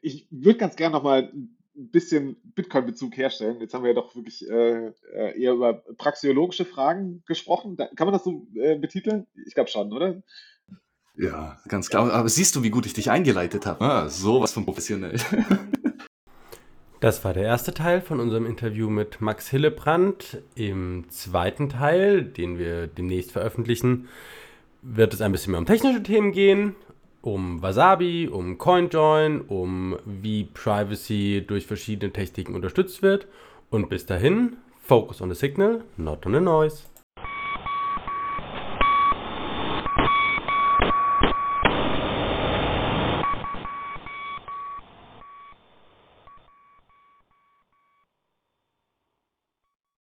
ich würde ganz gerne nochmal bisschen Bitcoin-Bezug herstellen. Jetzt haben wir ja doch wirklich äh, äh, eher über praxiologische Fragen gesprochen. Da, kann man das so äh, betiteln? Ich glaube schon, oder?
Ja, ganz klar. Aber siehst du, wie gut ich dich eingeleitet habe? Ah, sowas von professionell.
Das war der erste Teil von unserem Interview mit Max Hillebrand. Im zweiten Teil, den wir demnächst veröffentlichen, wird es ein bisschen mehr um technische Themen gehen. Um Wasabi, um CoinJoin, um wie Privacy durch verschiedene Techniken unterstützt wird. Und bis dahin, focus on the signal, not on the noise.